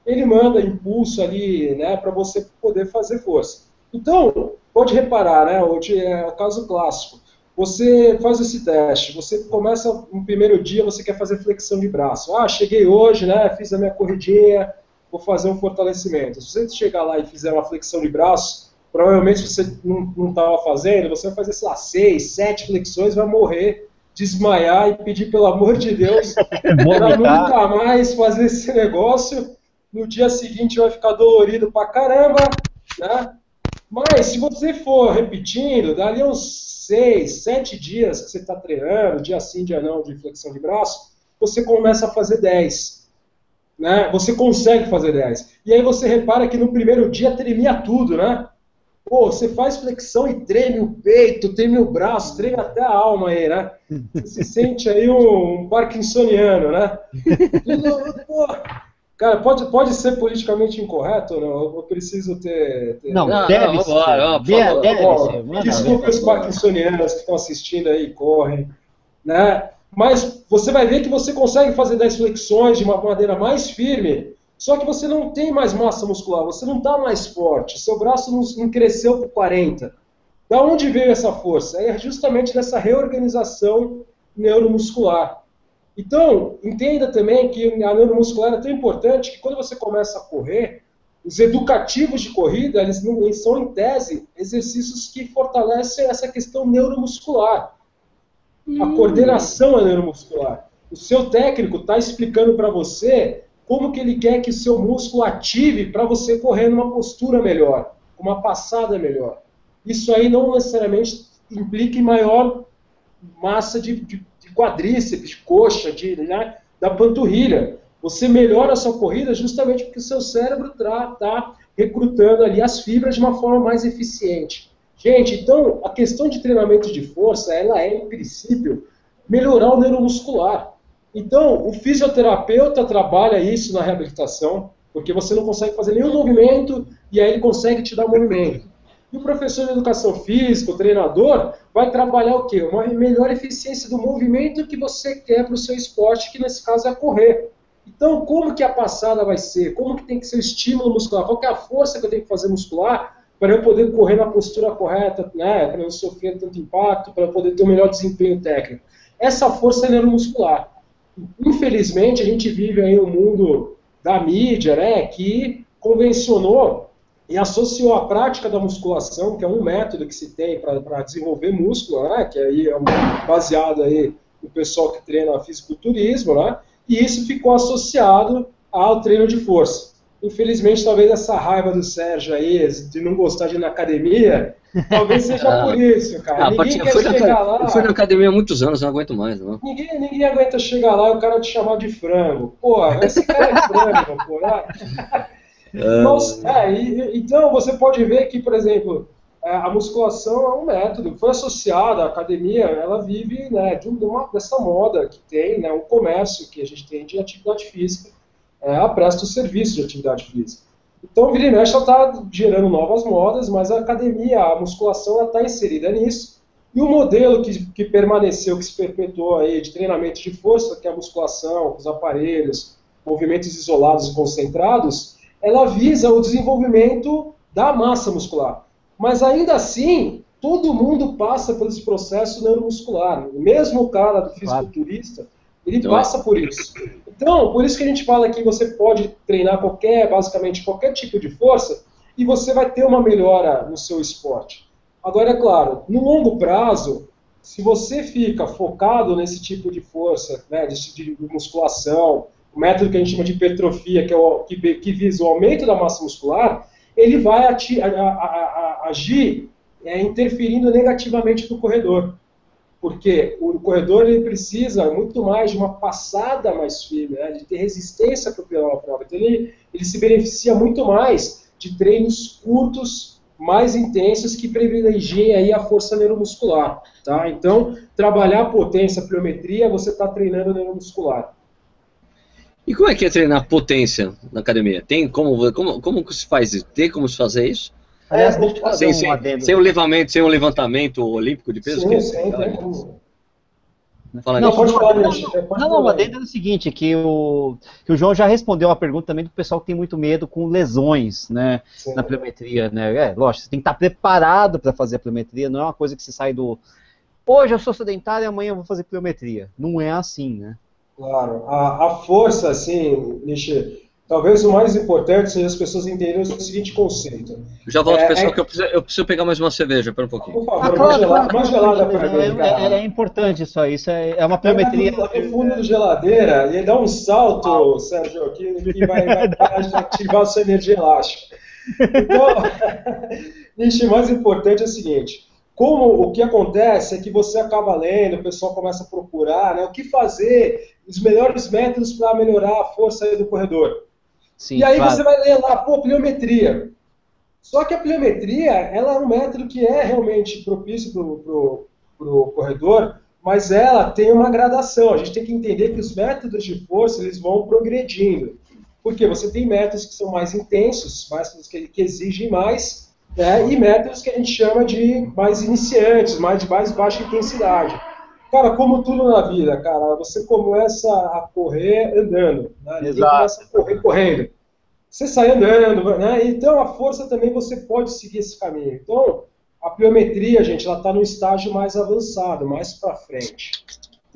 Ele manda impulso ali, né, para você poder fazer força. Então, pode reparar, né, hoje é o caso clássico. Você faz esse teste, você começa no primeiro dia, você quer fazer flexão de braço. Ah, cheguei hoje, né, fiz a minha corridinha, vou fazer um fortalecimento. Se você chegar lá e fizer uma flexão de braço, provavelmente você não estava fazendo, você vai fazer, sei lá, seis, sete flexões, vai morrer desmaiar e pedir pelo amor de Deus para nunca mais fazer esse negócio. No dia seguinte vai ficar dolorido pra caramba, né? Mas se você for repetindo, dali uns seis, sete dias que você está treinando, dia sim, dia não, de flexão de braço, você começa a fazer 10. Né? Você consegue fazer 10. E aí você repara que no primeiro dia tremia tudo, né? Pô, você faz flexão e treme o peito, treme o braço, treme até a alma aí, né? Você se sente aí um, um parkinsoniano, né? Pô, cara, pode, pode ser politicamente incorreto ou não? Eu preciso ter. ter... Não, não, deve, não, ser. Vambora, deve, deve ser. Desculpa os parkinsonianos que estão assistindo aí e correm, né? Mas você vai ver que você consegue fazer 10 flexões de uma maneira mais firme Só que você não tem mais massa muscular, você não está mais forte, seu braço não, não cresceu por 40. Da onde veio essa força? É justamente dessa reorganização neuromuscular. Então, entenda também que a neuromuscular é tão importante que quando você começa a correr, os educativos de corrida, eles, não, eles são, em tese, exercícios que fortalecem essa questão neuromuscular. Hum. A coordenação é neuromuscular. O seu técnico está explicando para você como que ele quer que o seu músculo ative para você correr numa postura melhor, uma passada melhor. Isso aí não necessariamente implica em maior massa de, de quadríceps, de coxa, de, né, da panturrilha. Você melhora a sua corrida justamente porque o seu cérebro está recrutando ali as fibras de uma forma mais eficiente. Gente, então a questão de treinamento de força, ela é, em princípio, melhorar o neuromuscular. Então, o fisioterapeuta trabalha isso na reabilitação, porque você não consegue fazer nenhum movimento e aí ele consegue te dar movimento. E o professor de educação física, o treinador, vai trabalhar o quê? Uma melhor eficiência do movimento que você quer para o seu esporte, que nesse caso é correr. Então, como que a passada vai ser? Como que tem que ser o estímulo muscular? Qual é a força que eu tenho que fazer muscular para eu poder correr na postura correta, né? para não sofrer tanto impacto, para poder ter um melhor desempenho técnico? Essa força é neuromuscular. Infelizmente, a gente vive aí um mundo da mídia, né, que convencionou e associou a prática da musculação, que é um método que se tem para desenvolver músculo, né, que aí é baseado aí no pessoal que treina fisiculturismo, né, e isso ficou associado ao treino de força. Infelizmente, talvez essa raiva do Sérgio aí, de não gostar de ir na academia, talvez seja ah, por isso, cara. Ah, ninguém quer chegar na, lá. Eu fui na academia há muitos anos, não aguento mais, não. Ninguém, ninguém aguenta chegar lá e o cara te chamar de frango. Pô, esse cara é frango, pô. Né? Mas, é, e, então você pode ver que, por exemplo, é, a musculação é um método, foi associada à academia, ela vive né, de uma, dessa moda que tem, né, um comércio que a gente tem de atividade física, é, ela presta o serviço de atividade física. Então, vira e mexe, ela está gerando novas modas, mas a academia, a musculação, está inserida nisso. E o modelo que, que permaneceu, que se perpetuou aí de treinamento de força, que é a musculação, os aparelhos, movimentos isolados e concentrados, ela visa o desenvolvimento da massa muscular. Mas ainda assim, todo mundo passa por esse processo neuromuscular. Mesmo o cara do fisiculturista, ele então, passa por isso. Então, por isso que a gente fala que você pode treinar qualquer, basicamente qualquer tipo de força e você vai ter uma melhora no seu esporte. Agora, é claro, no longo prazo, se você fica focado nesse tipo de força, né, de, de musculação, o método que a gente chama de hipertrofia, que, é o, que, que visa o aumento da massa muscular, ele vai ati, a, a, a, agir é, interferindo negativamente no corredor. Porque o corredor ele precisa muito mais de uma passada mais firme, né, de ter resistência para o prova. Então ele, ele se beneficia muito mais de treinos curtos, mais intensos, que privilegiem aí a força neuromuscular. Tá? Então, trabalhar a potência, a pliometria, você está treinando neuromuscular. E como é que é treinar potência na academia? Tem como, como, como se faz isso? Tem como se fazer isso? Aliás, deixa eu fazer sem, um sem, sem, um levantamento, sem um levantamento olímpico de peso? Sim, que sim, tem como. Fala não, pode falar, não, não, não, o adendo é o seguinte, que o, que o João já respondeu uma pergunta também do pessoal que tem muito medo com lesões, né, Sim. na pliometria, né, é, lógico, você tem que estar preparado para fazer a pliometria, não é uma coisa que você sai do, hoje eu sou sedentário e amanhã eu vou fazer pliometria, não é assim, né. Claro. A, a força, assim, Nishi, talvez o mais importante seja as pessoas entenderem o seguinte conceito. Já volto, é, pessoal, é... que eu preciso, eu preciso, pegar mais uma cerveja, pera um pouquinho. Por favor, ah, claro, gelada, claro, gelada para mim, é, é, importante isso aí, isso é, é uma pliometria. No fundo da geladeira e dá um salto, Sérgio, que, que vai, vai ativar a sua energia elástica. Então, Nishi, o mais importante é o seguinte, como o que acontece é que você acaba lendo, o pessoal começa a procurar, né, o que fazer, os melhores métodos para melhorar a força do corredor. Sim, e aí claro. você vai ler lá, pô, pliometria. Só que a pliometria, ela é um método que é realmente propício para o corredor, mas ela tem uma gradação. A gente tem que entender que os métodos de força, eles vão progredindo. Porque você tem métodos que são mais intensos, métodos que, que exigem mais, né, e métodos que a gente chama de mais iniciantes, mais de mais baixa intensidade. Cara, como tudo na vida, cara, você começa a correr andando, né? Ninguém começa a correr correndo. você sai andando, né? Então a força também você pode seguir esse caminho. Então a pliometria, gente, ela está no estágio mais avançado, mais para frente.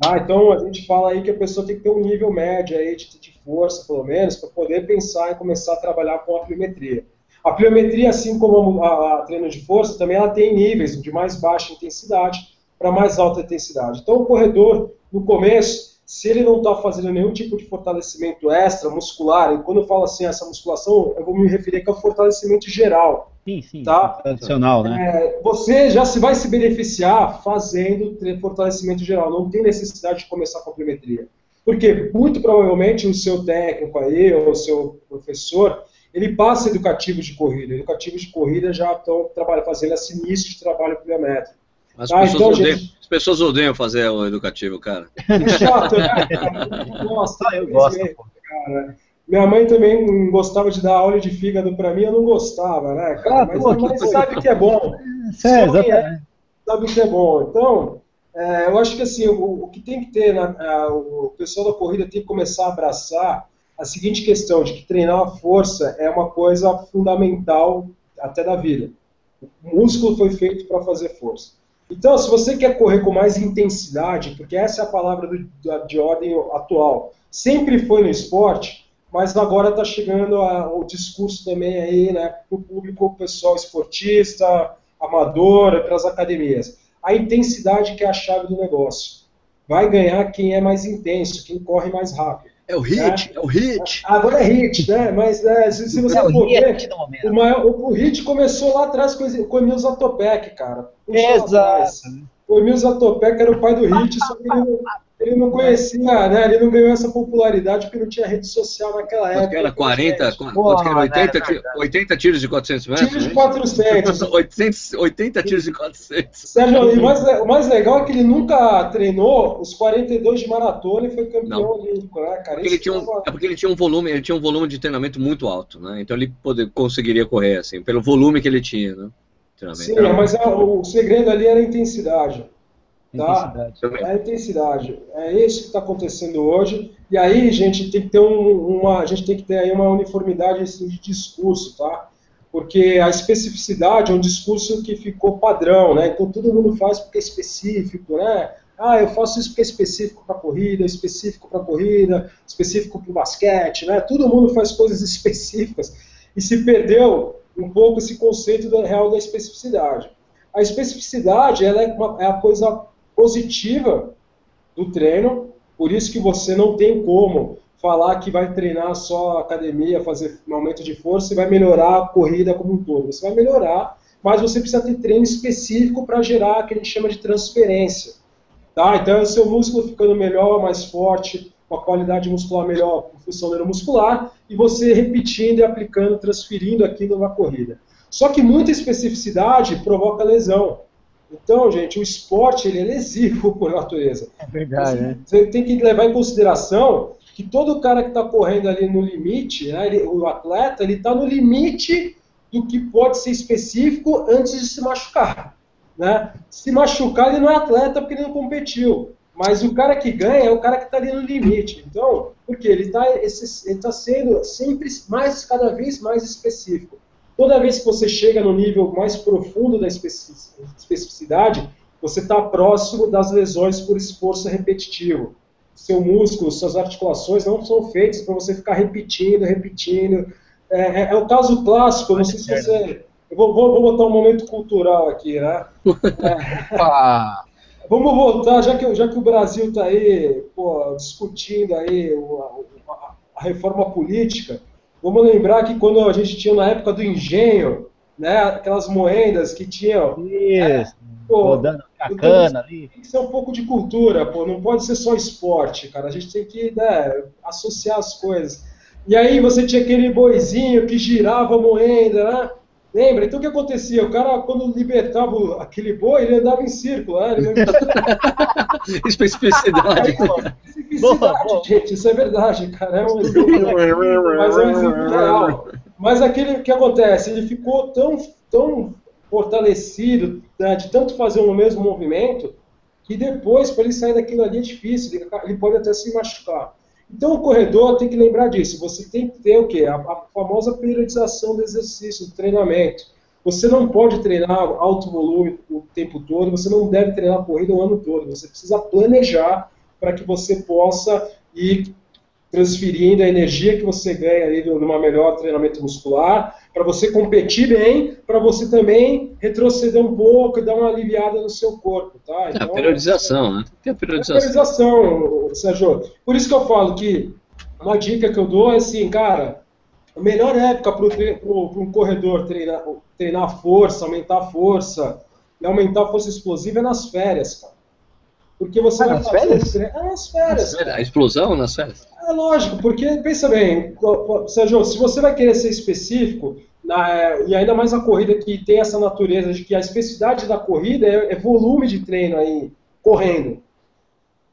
Ah, então a gente fala aí que a pessoa tem que ter um nível médio aí de, de força, pelo menos, para poder pensar e começar a trabalhar com a pliometria. A pliometria, assim como a, a, treino de força, também ela tem níveis de mais baixa intensidade para mais alta intensidade. Então o corredor, no começo, se ele não está fazendo nenhum tipo de fortalecimento extra muscular, e quando eu falo assim, essa musculação, eu vou me referir ao fortalecimento geral. Sim, sim. Tá? Tradicional, né? É, você já se vai se beneficiar fazendo fortalecimento geral. Não tem necessidade de começar com a pliometria. Porque muito provavelmente o seu técnico aí, ou o seu professor, ele passa educativos de corrida. Educativos de corrida já estão fazendo esse início de trabalho pliométrico. As, ah, pessoas então, odeiam, gente... as pessoas odeiam fazer o educativo, cara. Que chato, né? Cara? Nossa, eu gosto. Cara. Minha mãe também gostava de dar aula de fígado para mim, eu não gostava, né, cara? Ah, mas pô, mãe sabe que é bom. É, exatamente. sabe que é bom. Então, é, eu acho que assim, o, o que tem que ter, na, a, o pessoal da corrida tem que começar a abraçar a seguinte questão, de que treinar a força é uma coisa fundamental até da vida. O músculo foi feito para fazer força. Então, se você quer correr com mais intensidade, porque essa é a palavra do, de ordem atual, sempre foi no esporte, mas agora está chegando a, o discurso também aí, né, para o público, pessoal esportista, amador, para as academias. A intensidade que é a chave do negócio. Vai ganhar quem é mais intenso, quem corre mais rápido. É o hit, né? é o hit. Agora é hit, né? Mas é, se, se, você é for ver, o, maior, o, o, hit começou lá atrás com, o Emil Zatopek, cara. Exato. O Emil Zatopek era o pai do hit, só que ele, ele não conhecia, né? Ele não ganhou essa popularidade porque não tinha rede social naquela época. Que era 40, quanto era? 80, né, 80 tiros de 400 metros? Tiros de 400. 800, 80 tiros de 400. Sérgio, e mais, o mais legal é que ele nunca treinou os 42 de maratona e foi campeão não. olímpico, né, cara? Porque ele tinha um, é porque ele tinha um volume, ele tinha um volume de treinamento muito alto, né? Então ele poder, conseguiria correr assim, pelo volume que ele tinha, né? Sim, mas a, o segredo ali era a intensidade. Tá? Intensidade. É a intensidade. É isso que está acontecendo hoje. E aí, gente, tem que ter um, uma, a gente tem que ter aí uma uniformidade assim, de discurso, tá? Porque a especificidade é um discurso que ficou padrão, né? Então todo mundo faz porque é específico, né? Ah, eu faço isso porque é específico para corrida, específico para corrida, específico para o basquete, né? Todo mundo faz coisas específicas e se perdeu um pouco esse conceito da real da especificidade. A especificidade ela é, uma, é a coisa positiva do treino, por isso que você não tem como falar que vai treinar só academia, fazer um aumento de força e vai melhorar a corrida como um todo. Você vai melhorar, mas você precisa ter treino específico para gerar o que a gente chama de transferência. Tá? Então, é o seu músculo ficando melhor, mais forte, com a qualidade muscular melhor, com função neuromuscular, e você repetindo e aplicando, transferindo aquilo na corrida. Só que muita especificidade provoca lesão. Então, gente, o esporte ele é lesivo por natureza. É verdade, né? Você tem que levar em consideração que todo cara que está correndo ali no limite, né, ele, o atleta, ele está no limite do que pode ser específico antes de se machucar. Né? Se machucar, ele não é atleta porque ele não competiu. Mas o cara que ganha é o cara que está ali no limite. Então, porque ele está tá sendo sempre mais, cada vez mais específico. Toda vez que você chega no nível mais profundo da especificidade, você está próximo das lesões por esforço repetitivo. Seu músculo, suas articulações não são feitas para você ficar repetindo, repetindo. É, é, é, o caso clássico, não sei se você. Eu vou, vou, vou botar um momento cultural aqui, né? É, vamos voltar, já que, já que o Brasil está aí pô, discutindo aí a, a reforma política, Vamos lembrar que quando a gente tinha na época do engenho, né, aquelas moedas que tinham. Isso. pô, rodando a cana ali. Tem que ser um pouco de cultura, pô, não pode ser só esporte, cara. A gente tem que né, associar as coisas. E aí você tinha aquele boizinho que girava a moeda, né? Lembra? Então o que acontecia? O cara, quando libertava aquele boi, ele andava em círculo. Né? Ele... Especificidade. Especificidade, boa, gente, isso é verdade, cara. É um exemplo, mas é um exemplo real. Mas aquele que acontece, ele ficou tão, tão fortalecido, né, de tanto fazer o mesmo movimento, que depois, para ele sair daquilo ali, é difícil, ele, pode até se machucar. Então o corredor tem que lembrar disso. Você tem que ter o quê? A, a famosa periodização do exercício, do treinamento. Você não pode treinar alto volume o tempo todo, você não deve treinar corrida o ano todo. Você precisa planejar para que você possa ir transferindo a energia que você ganha ali numa melhor treinamento muscular, para você competir bem, para você também retroceder um pouco e dar uma aliviada no seu corpo, tá? Então, a periodização, né? Tem a periodização. A periodização, Sérgio. Por isso que eu falo que uma dica que eu dou é assim, cara, a melhor época para um corredor treinar, treinar força, aumentar a força e aumentar a força explosiva é nas férias, cara. Porque você ah, vai nas férias? É nas férias. A explosão nas férias? É lógico, porque pensa bem, Sérgio, se você vai querer ser específico, na, e ainda mais a corrida que tem essa natureza de que a especificidade da corrida é, é volume de treino aí, correndo.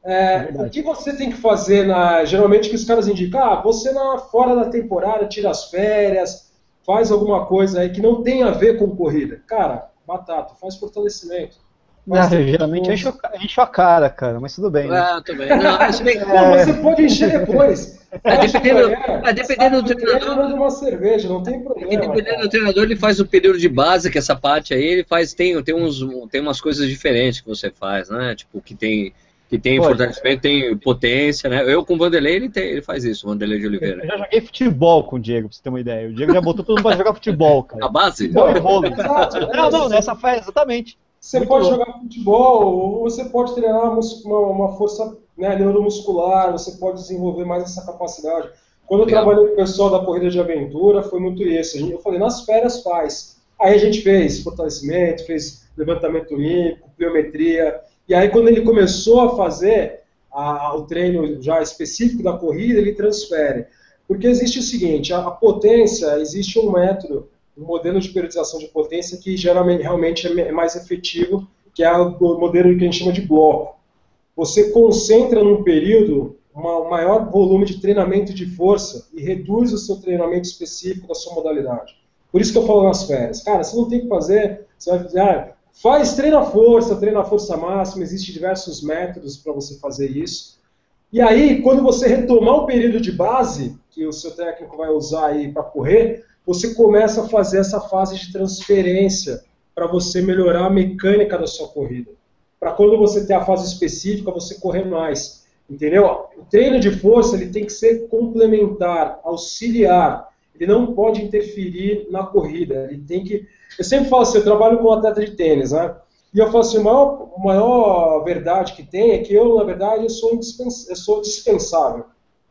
É, é o que você tem que fazer, na, geralmente que os caras indicam, ah, você na, fora da temporada tira as férias, faz alguma coisa aí que não tem a ver com corrida. Cara, batata, faz fortalecimento. Não, geralmente enche, enche a cara, cara, mas tudo bem. Né? Ah, também. Não, mas bem... é... você pode encher depois. É, dependendo, é, dependendo do treinador. uma cerveja, não tem problema. dependendo cara. do treinador, ele faz o período de base, que essa parte aí, ele faz, tem, tem, uns, tem umas coisas diferentes que você faz, né? Tipo, que tem que tem Pode. fortalecimento, tem potência, né? Eu com o Vanderlei, ele, tem, ele faz isso, o Vanderlei de Oliveira. Eu já joguei futebol com o Diego, pra você ter uma ideia. O Diego já botou todo mundo pra jogar futebol, cara. A base? Não, não, não, nessa fase, exatamente. Você Muito pode jogar futebol, ou você pode treinar uma, uma força né, neuromuscular, você pode desenvolver mais essa capacidade. Quando eu trabalhei com o pessoal da corrida de aventura, foi muito isso. Eu falei, nas férias faz. Aí a gente fez fortalecimento, fez levantamento olímpico, pliometria, e aí, quando ele começou a fazer a, o treino já específico da corrida, ele transfere. Porque existe o seguinte: a, a, potência, existe um método, um modelo de periodização de potência que geralmente realmente é, é mais efetivo, que é o modelo que a gente chama de bloco. Você concentra num período um maior volume de treinamento de força e reduz o seu treinamento específico da sua modalidade. Por isso que eu falo nas férias. Cara, você não tem que fazer, você vai dizer, ah, Faz, treina força, treina força máxima, existem diversos métodos para você fazer isso. E aí, quando você retomar o período de base, que o seu técnico vai usar aí para correr, você começa a fazer essa fase de transferência para você melhorar a mecânica da sua corrida. Para quando você ter a fase específica, você correr mais. Entendeu? O treino de força ele tem que ser complementar, auxiliar. Ele não pode interferir na corrida. Ele tem que eu sempre falo assim, eu trabalho com atleta de tênis, né? E eu falo assim, a maior, a maior verdade que tem é que eu, na verdade, eu sou, eu sou dispensável.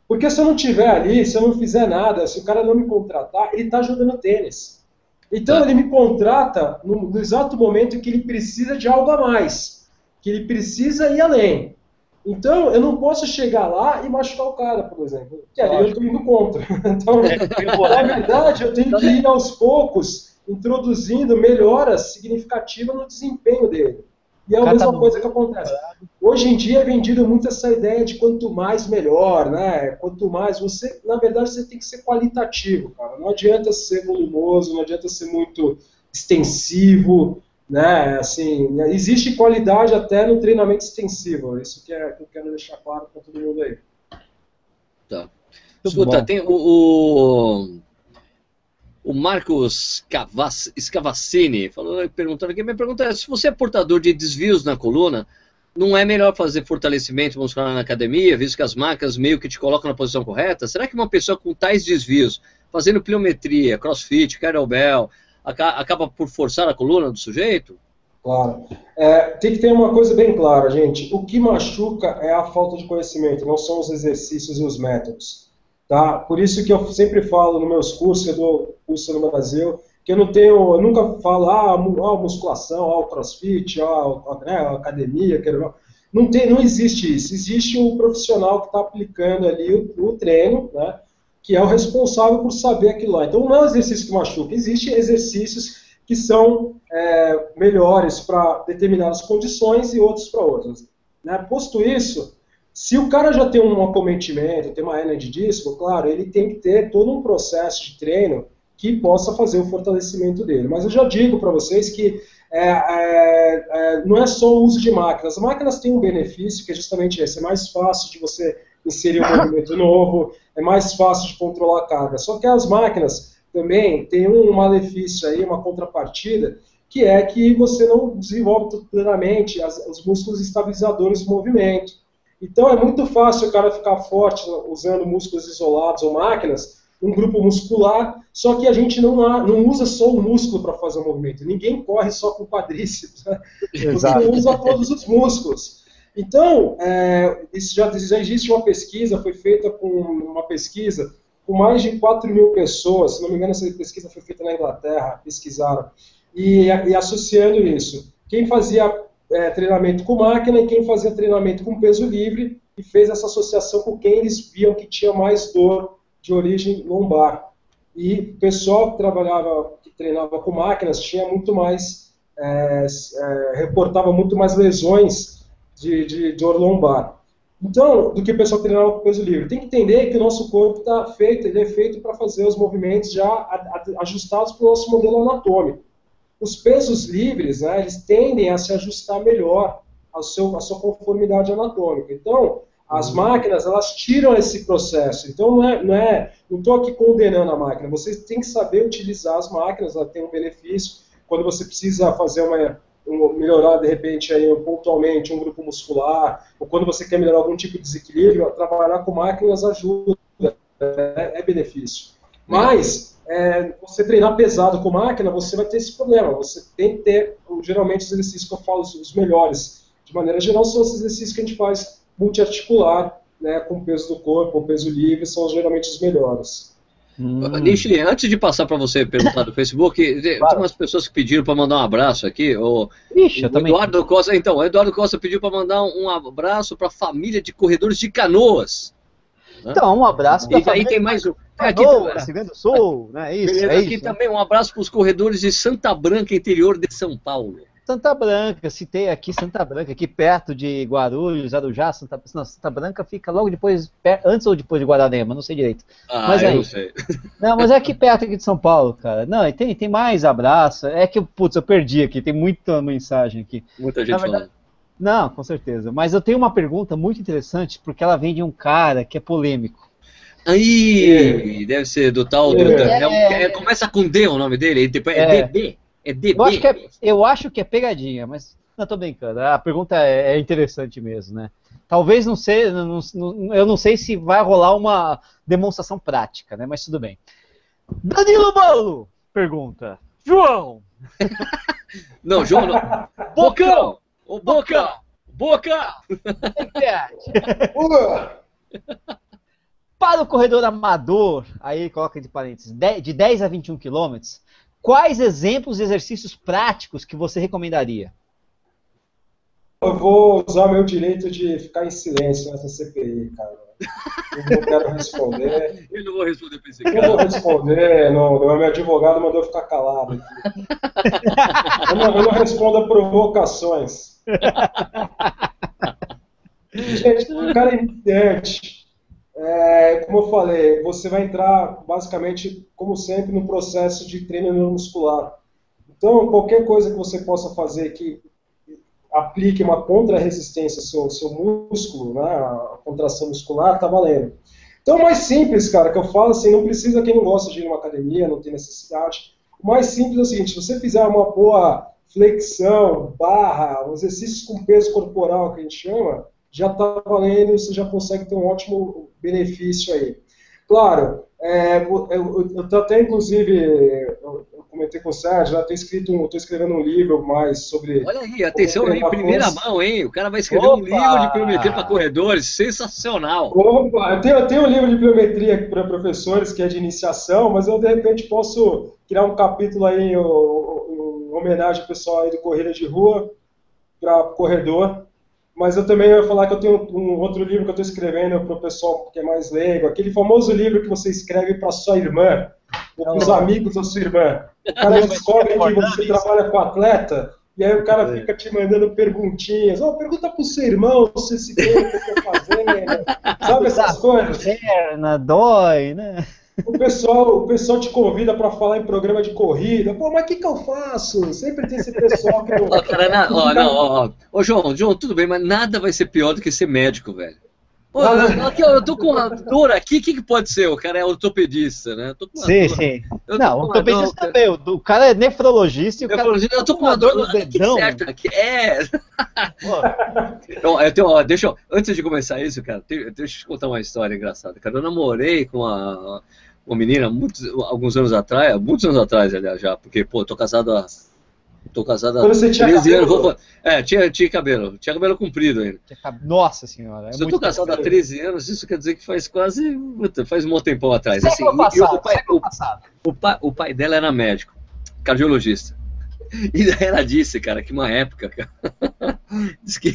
Porque se eu não estiver ali, se eu não fizer nada, se o cara não me contratar, ele está jogando tênis. Então ele me contrata no, no, exato momento que ele precisa de algo a mais, que ele precisa ir além. Então eu não posso chegar lá e machucar o cara, por exemplo, que ali eu estou indo contra. Então, na verdade, eu tenho que ir aos poucos introduzindo melhoras significativas no desempenho dele. E é a mesma coisa que acontece. Hoje em dia é vendido muito essa ideia de quanto mais melhor, né? Quanto mais você, na verdade, você tem que ser qualitativo, cara. Não adianta ser volumoso, não adianta ser muito extensivo, né? Assim, existe qualidade até no treinamento extensivo. Isso que, é, que eu quero deixar claro para todo mundo aí. Tá. Escuta, tem o, o o Marcos Scavassini falou, perguntando aqui, minha pergunta é, se você é portador de desvios na coluna, não é melhor fazer fortalecimento muscular na academia, visto que as marcas meio que te colocam na posição correta? Será que uma pessoa com tais desvios, fazendo pliometria, crossfit, kettlebell, acaba por forçar a coluna do sujeito? Claro. É, tem que ter uma coisa bem clara, gente. O que machuca é a falta de conhecimento, não são os exercícios e os métodos. Tá? Por isso que eu sempre falo nos meus cursos, eu dou curso no Brasil, que eu não tenho, eu nunca falo, ah, a musculação, ah, crossfit, ah, a, né, academia, não, tem, não existe isso. Existe o um profissional que está aplicando ali o, o, treino, né, que é o responsável por saber aquilo lá. Então não é um exercício que machuca, existem exercícios que são é, melhores para determinadas condições e outros para outras. Né? Posto isso, se o cara já tem um acometimento, tem uma hernia de disco, claro, ele tem que ter todo um processo de treino que possa fazer o fortalecimento dele. Mas eu já digo para vocês que é, é, é, não é só o uso de máquinas. As máquinas têm um benefício que é justamente esse, é mais fácil de você inserir um movimento novo, é mais fácil de controlar a carga. Só que as máquinas também têm um malefício aí, uma contrapartida, que é que você não desenvolve plenamente as, os músculos estabilizadores do movimento. Então é muito fácil o cara ficar forte usando músculos isolados ou máquinas, um grupo muscular, só que a gente não, não usa só o músculo para fazer o movimento. Ninguém corre só com quadríceps. Né? Você usa todos os músculos. Então, é, isso já, já existe uma pesquisa, foi feita com uma pesquisa com mais de 4 mil pessoas, se não me engano, essa pesquisa foi feita na Inglaterra, pesquisaram, e, e associando isso. Quem fazia é, treinamento com máquina e quem fazia treinamento com peso livre, e fez essa associação com quem eles viam que tinha mais dor de origem lombar. E o pessoal que trabalhava, que treinava com máquinas, tinha muito mais, é, é, reportava muito mais lesões de, de dor lombar. Então, do que o pessoal treinava com peso livre. Tem que entender que o nosso corpo está feito, ele é feito para fazer os movimentos já ajustados para o nosso modelo anatômico. Os pesos livres, né, eles tendem a se ajustar melhor ao seu, à sua conformidade anatômica. Então, as máquinas, elas tiram esse processo. Então, não é, não é, não estou aqui condenando a máquina. Você tem que saber utilizar as máquinas, ela tem um benefício. Quando você precisa fazer uma, melhorar de repente aí pontualmente um grupo muscular, ou quando você quer melhorar algum tipo de desequilíbrio, trabalhar com máquinas ajuda, é, é benefício. Mas é, você treinar pesado com máquina, você vai ter esse problema. Você tem que ter, geralmente, os exercícios que eu falo, os melhores, de maneira geral, são os exercícios que a gente faz multiarticular, né, com peso do corpo, ou peso livre, são geralmente os melhores. Hum. Nishi, antes de passar para você perguntar do Facebook, claro. tem umas pessoas que pediram para mandar um abraço aqui. O, Ixi, o Eduardo Costa, então, o Eduardo Costa pediu para mandar um abraço para a família de corredores de Canoas. Né? Então, um abraço para E aí tem mais um. Canoas, aqui, Rio Sul, né? Isso, é aqui isso, também um abraço para os corredores de Santa Branca, interior de São Paulo. Santa Branca, citei aqui Santa Branca, aqui perto de Guarulhos, Arujá, Santa, não, Santa Branca fica logo depois, antes ou depois de Guararema, não sei direito. Ah, mas eu aí, não sei. Não, mas é aqui perto aqui de São Paulo, cara. Não, tem, tem mais abraço. É que, putz, eu perdi aqui, tem muita mensagem aqui. Muita gente verdade, falando. Não, com certeza. Mas eu tenho uma pergunta muito interessante, porque ela vem de um cara que é polêmico. Aí, é. deve ser do tal. Do, é. É, é, começa com D o nome dele, é, é DB. É DB? Eu acho que é, eu acho que é pegadinha, mas não tô brincando. A pergunta é, é interessante mesmo, né? Talvez não sei, não, não, eu não sei se vai rolar uma demonstração prática, né? Mas tudo bem. Danilo Bolo pergunta. João. não, João não. Bocão. O Bocão. Boca. Para o corredor amador, aí coloca de parênteses, de 10 a 21 quilômetros, Quais exemplos de exercícios práticos que você recomendaria? Eu vou usar meu direito de ficar em silêncio nessa CPI, cara. Eu não quero responder. Eu não vou responder para esse cara. Eu não vou responder, não. O meu advogado mandou ficar calado aqui. Eu não, eu não respondo a provocações. Gente, o cara é evidente. É, como eu falei, você vai entrar basicamente, como sempre, no processo de treino neuromuscular. Então, qualquer coisa que você possa fazer que aplique uma contra-resistência ao seu, seu músculo, né, a contração muscular, tá valendo. Então, o mais simples, cara, que eu falo assim, não precisa quem não gosta de ir numa academia, não tem necessidade. O mais simples é o seguinte: se você fizer uma boa flexão, barra, exercícios com peso corporal que a gente chama, já está valendo, você já consegue ter um ótimo benefício aí. Claro, é, eu estou até, inclusive, eu comentei com o Sérgio, já estou escrito, estou escrevendo um livro mais sobre. Olha aí, atenção aí, primeira mão, hein? O cara vai escrever Opa! um livro de biometria para corredores, sensacional. Opa, eu tenho, eu tenho um livro de biometria para professores que é de iniciação, mas eu de repente posso criar um capítulo aí em, em homenagem ao pessoal aí do Corrida de Rua para corredor mas eu também ia falar que eu tenho um outro livro que eu estou escrevendo para o pessoal que é mais leigo, aquele famoso livro que você escreve para sua irmã, para os amigos da sua irmã. O cara descobre que você trabalha com atleta, e aí o cara é. fica te mandando perguntinhas. Oh, pergunta pro seu irmão se esse tempo que eu tô fazendo. Sabe essas coisas? Perna, dói, né? O pessoal, o pessoal te convida para falar em programa de corrida. Pô, mas o que, que eu faço? Sempre tem esse pessoal que não. Ó, cara, na, ó, não, ó, ó. Ô, João, João, tudo bem, mas nada vai ser pior do que ser médico, velho. Pô, aqui, eu tô com uma dor aqui, o que, que pode ser? O cara é ortopedista, né? sim, dor. sim. Eu não, ortopedista também. O cara é nefrologista e o cara. Eu tô com uma dor no dedão. Certo aqui. É. então, eu tenho, ó, deixa eu, antes de começar isso, cara, deixa eu te contar uma história engraçada. Cara, eu namorei com uma, uma menina muitos, alguns anos atrás, muitos anos atrás, aliás, já, porque, pô, eu tô casado há Tô casado há 13 anos. Vou... É, tinha, tinha cabelo. Tinha cabelo comprido ainda. Nossa senhora. É Se eu tô casado há 13 anos, isso quer dizer que faz quase. Faz um tempão atrás. Assim, passado, o, pai, o, o, pai, o pai dela era médico, cardiologista. E daí ela disse, cara, que uma época, cara. que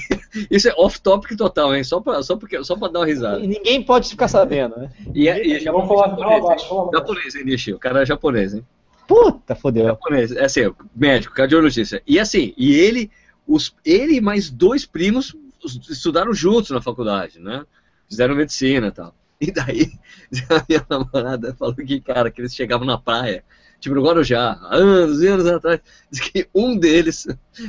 isso é off-topic total, hein? Só pra, só, porque, só pra dar uma risada. E ninguém pode ficar sabendo, né? E, é, e é, vamos falar japonês, japonês, japonês, hein, Nishi? O cara é japonês, hein? Puta, fodeu. Japonês, é assim, médico, cardiologista. E assim, e ele, os, ele e mais dois primos estudaram juntos na faculdade, né? Fizeram medicina e tal. E daí, a minha namorada falou que, cara, que eles chegavam na praia, tipo no Guarujá, anos e anos atrás, diz que um deles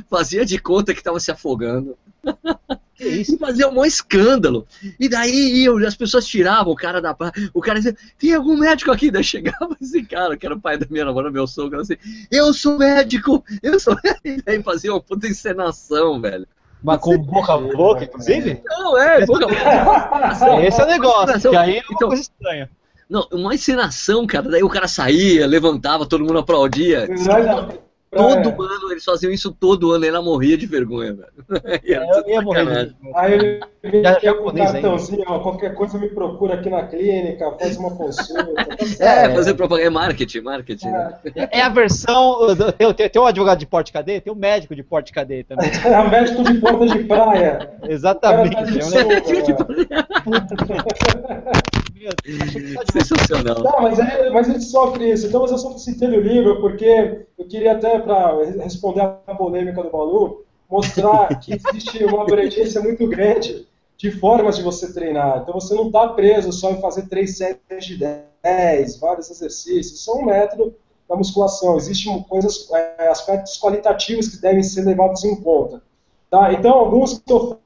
fazia de conta que estava se afogando. E fazia um escândalo. E daí iam, as pessoas tiravam o cara da praia. O cara dizia, tem algum médico aqui? Daí chegava esse cara, que era o pai da minha namorada, meu sogro, assim, eu sou médico, eu sou médico. E daí fazia uma puta encenação, velho. Mas com boca a boca, inclusive? Não, é, boca a boca. Esse é o negócio, que aí é uma então, coisa estranha. Não, uma encenação, cara. Daí o cara saía, levantava, todo mundo aplaudia. Todo é. ano, eles faziam isso todo ano, e ela morria de vergonha, velho. eu ia morrer. Aí ele vinha é um cartãozinho, ó, qualquer coisa me procura aqui na clínica, faz uma consulta. Tá é, fazer propaganda, é marketing, marketing. É, né? é a versão, tem, tem, tem um advogado de porte cadeia, tem um médico de porte cadeia também. É o médico de porta de praia. Exatamente. Tá é um de praia. Sensacional. Não, mas, é, mas a gente sofre isso. Então, mas eu só citei o livro porque eu queria até, para responder a polêmica do Balu, mostrar que existe uma abrangência muito grande de formas de você treinar. Então, você não está preso só em fazer três séries de 10, vários exercícios. Isso é um método da musculação. Existem coisas, é, aspectos qualitativos que devem ser levados em conta. Tá? Então, alguns que eu...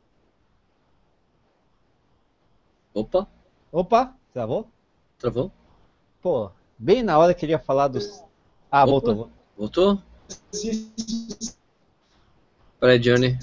Opa! Opa! Travou? Travou? Pô, bem na hora que ele ia falar dos. Ah, Opa, voltou. Voltou? Peraí, Johnny.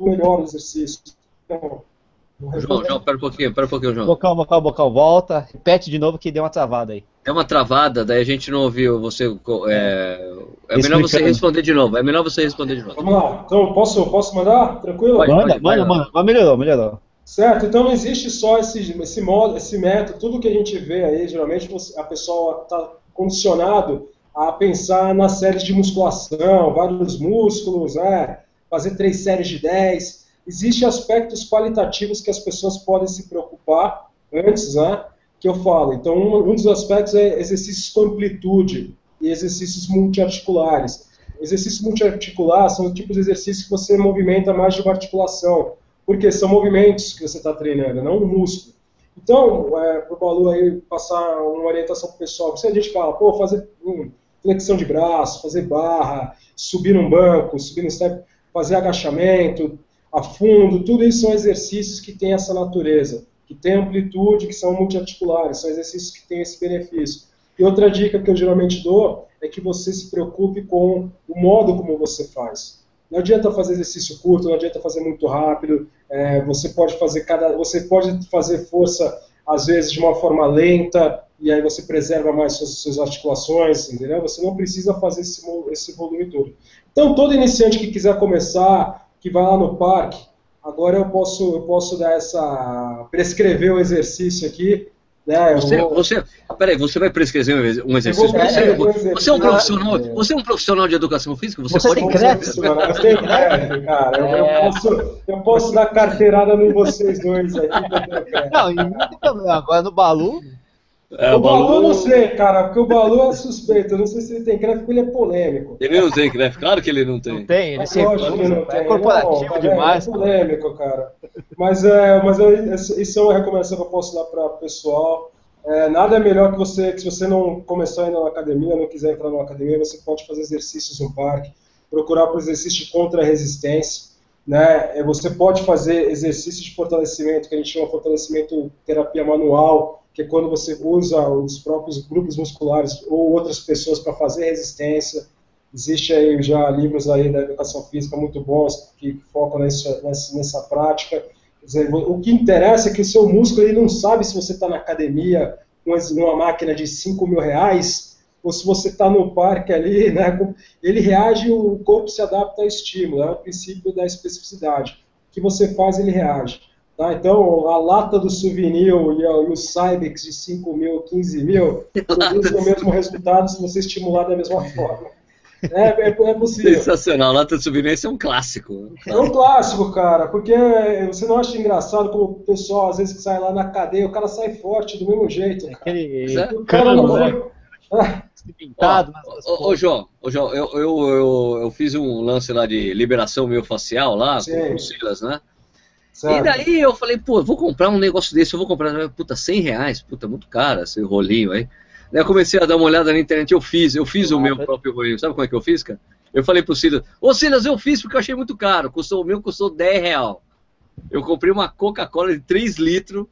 melhor o exercício. João, João, pera um pouquinho, pera um pouquinho, João. Bocão, bocão, bocão, volta. Repete de novo que deu uma travada aí. Deu uma travada, daí a gente não ouviu você. É, é melhor você responder de novo. É melhor você responder de novo. Vamos lá. Então, posso, posso mandar? Tranquilo? Pode, manda, pode, manda, manda. Melhorou, melhorou. Certo, então não existe só esse, esse, modo, esse método, tudo que a gente vê aí, geralmente a pessoa está condicionado a pensar nas séries de musculação, vários músculos, né, fazer três séries de 10. Existem aspectos qualitativos que as pessoas podem se preocupar antes, né, que eu falo. Então, um, um dos aspectos é exercícios com amplitude e exercícios multiarticulares. Exercícios multiarticulares são o tipo de exercício que você movimenta mais de uma articulação porque são movimentos que você está treinando, não um músculo. Então, é, para o Balu aí passar uma orientação para o pessoal, se a gente fala, pô, fazer hum, flexão de braço, fazer barra, subir num banco, subir no step, fazer agachamento, a fundo, tudo isso são exercícios que têm essa natureza, que têm amplitude, que são multiarticulares, são exercícios que têm esse benefício. E outra dica que eu geralmente dou é que você se preocupe com o modo como você faz. Não adianta fazer exercício curto, não adianta fazer muito rápido. É, você pode fazer cada, você pode fazer força às vezes de uma forma lenta e aí você preserva mais suas, suas articulações, entendeu? Você não precisa fazer esse, esse volume todo. Então todo iniciante que quiser começar, que vai lá no parque, agora eu posso eu posso dar essa prescrever o exercício aqui é, você, vou... você, peraí, você vai prescrever um exercício? Você, você, é um profissional, você é um profissional de educação física? Você, você pode tem crédito? Eu tenho crédito, cara. Eu, eu, é. posso, eu posso dar carteirada em vocês dois aqui. Não, agora no Balu. É, o Balu, Balu não sei, cara, porque o Balu é suspeito. Eu não sei se ele tem crédito, porque ele é polêmico. Ele não tem crédito, claro que ele não tem. Não tem, ele é sempre não tem. É corporativo não, demais. É polêmico, cara. Mas, é, mas eu, isso é uma recomendação que eu posso dar para o pessoal. É, nada é melhor que você, que se você não começou ainda na academia, não quiser entrar na academia, você pode fazer exercícios no parque, procurar por exercício de contra-resistência. né? É, você pode fazer exercícios de fortalecimento, que a gente chama de fortalecimento terapia manual, que é quando você usa os próprios grupos musculares ou outras pessoas para fazer resistência. Existe aí já livros aí da educação física muito bons que focam nessa, nessa, prática. Dizer, o que interessa é que o seu músculo ele não sabe se você está na academia com uma máquina de 5 mil reais ou se você está no parque ali, né, ele reage, o corpo se adapta ao estímulo, é o princípio da especificidade. O que você faz, ele reage. Tá? Então, a lata do souvenir e, o Cybex de 5 mil, 15 mil, produzem o mesmo resultado se você estimular da mesma forma. É, é, é possível. Sensacional, Lata de Souvenir é um clássico. É um clássico, cara, porque você não acha engraçado como o pessoal, às vezes, que sai lá na cadeia, o cara sai forte do mesmo jeito. Cara. Aquele o cara não vai... pintado. Ô, ô, João, ô, João eu, eu, eu, eu, fiz um lance lá de liberação miofascial lá, Sim. com o Silas, né? Certo. E daí eu falei, pô, vou comprar um negócio desse, eu vou comprar, puta, 100 reais, puta, muito caro esse rolinho aí. Daí eu comecei a dar uma olhada na internet, eu fiz, eu fiz o meu próprio rolinho. Sabe como é que eu fiz, cara? Eu falei pro Silas, ô Silas, eu fiz porque eu achei muito caro, custou, o meu custou 10 real. Eu comprei uma Coca-Cola de 3 litros,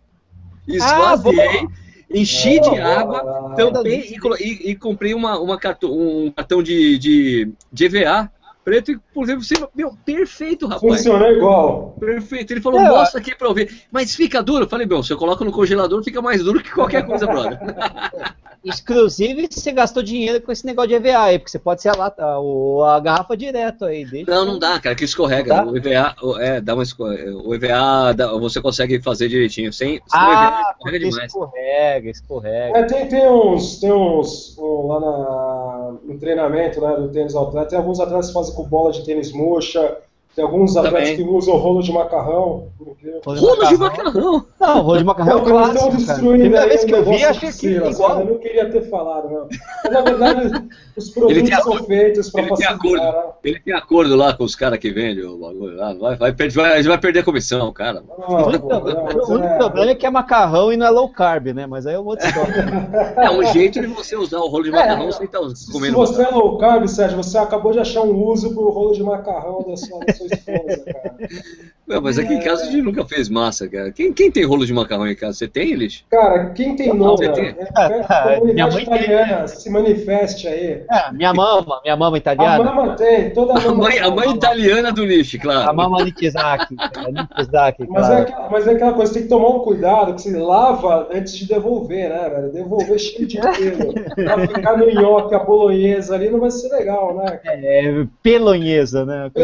esvaziei, ah, enchi de água, tampei e, e, e, comprei uma, uma cartão, um cartão de, de, de EVA preto e por exemplo, cima. Meu, perfeito, rapaz. Funciona igual. Perfeito. Ele falou, é, mostra aqui pra eu ver. Mas fica duro? Eu falei, meu, se eu coloco no congelador, fica mais duro que qualquer coisa, brother. Inclusive, você gastou dinheiro com esse negócio de EVA aí, porque você pode ser a, lata, a, a garrafa direto aí. Deixa não, não dá, cara, que escorrega. O EVA, é, dá uma O EVA dá, você consegue fazer direitinho. Sem, sem ah, EVA, escorrega demais. Escorrega, escorrega. É, tem, tem uns, tem uns um, lá na, no treinamento né, do tênis atleta, tem alguns atletas que fazem com bola de tênis murcha, tem alguns atletas que usam rolo de macarrão. Rolo de macarrão? Não, rolo de macarrão é um clássico, Primeira vez que eu vi, achei que era igual. Eu não queria ter falado, não. Mas, na verdade, os produtos são acordo, feitos para facilitar. Tem acordo, ele tem acordo lá com os caras que vendem o bagulho lá. Vai, vai, vai, vai perder a comissão, cara. Não, o único, não, o único é... problema é que é macarrão e não é low carb, né? Mas aí eu vou te É um jeito de você usar o rolo de macarrão é, sem estar tá comendo. Se você macarrão. é low carb, Sérgio, você acabou de achar um uso pro rolo de macarrão da sua, sua esposa, cara. Não, mas aqui em casa a gente nunca fez massa, cara. Quem, quem tem rolo de macarrão em casa? Você tem, eles? Cara, quem tem nome? Tem? É, é, minha mãe italiana, tem. se manifeste aí. É, minha mama, minha mama italiana. A mama tem, toda a, a mãe, a mãe italiana do Nish, claro. A mama Nikizaki. Nikizaki mas, é claro. é, mas é aquela coisa, tem que tomar um cuidado, que você lava antes de devolver, né, velho? Devolver cheio de pelo. pra ficar no nhoque, a bolonhesa ali, não vai ser legal, né? É, pelonhesa, né?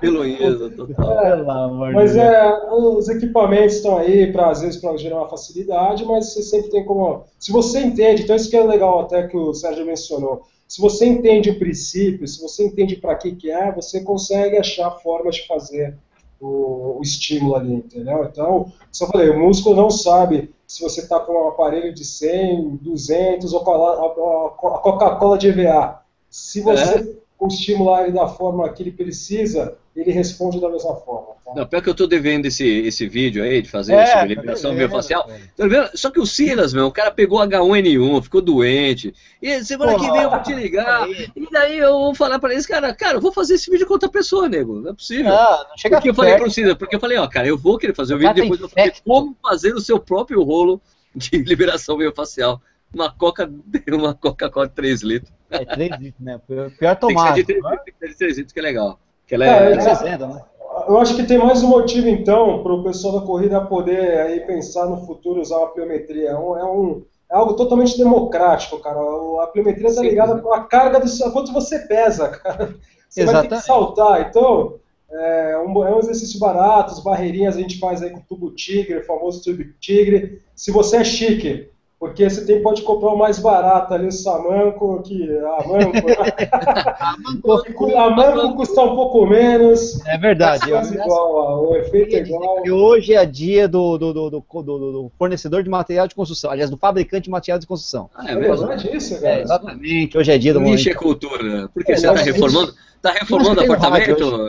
pelonhesa, total. É, mas é, os equipamentos estão aí, para às vezes, para gerar uma facilidade, mas você sempre tem como. Se você entende, então isso que é legal até que o Sérgio mencionou. Se você entende o princípio, se você entende para que, que é, você consegue achar formas de fazer o, o estímulo ali, entendeu? Então, só falei, o músculo não sabe se você está com um aparelho de 100, 200 ou a, Coca-Cola de EVA. Se você é. estimular ele da forma que ele precisa, ele responde da mesma forma. Tá? Não, pior que eu estou devendo esse, esse vídeo aí de fazer é, sobre liberação miofascial. É. Só que o Silas, meu, o cara pegou H1N1, ficou doente. E semana Porra, que vem eu vou te ligar. E daí eu vou falar para eles, cara, cara, eu vou fazer esse vídeo com outra pessoa, nego. Não é possível. Não, não chega porque eu falei pro Silas, porque eu falei, ó, cara, eu vou querer fazer o vídeo depois eu falei como fazer o seu próprio rolo de liberação miofascial. Uma Coca, uma Coca-Cola de 3 litros. É 3 litros, né? Pior tomar. Tem que ser de 3, né? 3 litros que é legal. Que ela é, é, é né? Eu acho que tem mais um motivo, então, para o pessoal da corrida poder aí pensar no futuro usar a pliometria. É, um, é, um, é algo totalmente democrático, cara. A pliometria está ligada com a carga do seu. quanto você pesa, cara. Você Exatamente. vai ter que saltar. Então, é um, é um exercício barato, as barreirinhas a gente faz aí com o tubo tigre, o famoso tubo tigre. Se você é chique, porque você tem, pode comprar o mais barato ali, o Samanco, que a Manco, né? a Manco custa um pouco menos. É verdade. É igual, o efeito é igual. E hoje é dia do, do, do, do, fornecedor de material de construção, aliás, do fabricante de material de construção. Ah, é, verdade isso, cara? É, exatamente, hoje é dia do Niche é cultura, porque é, você está reformando... Tá reformando o apartamento?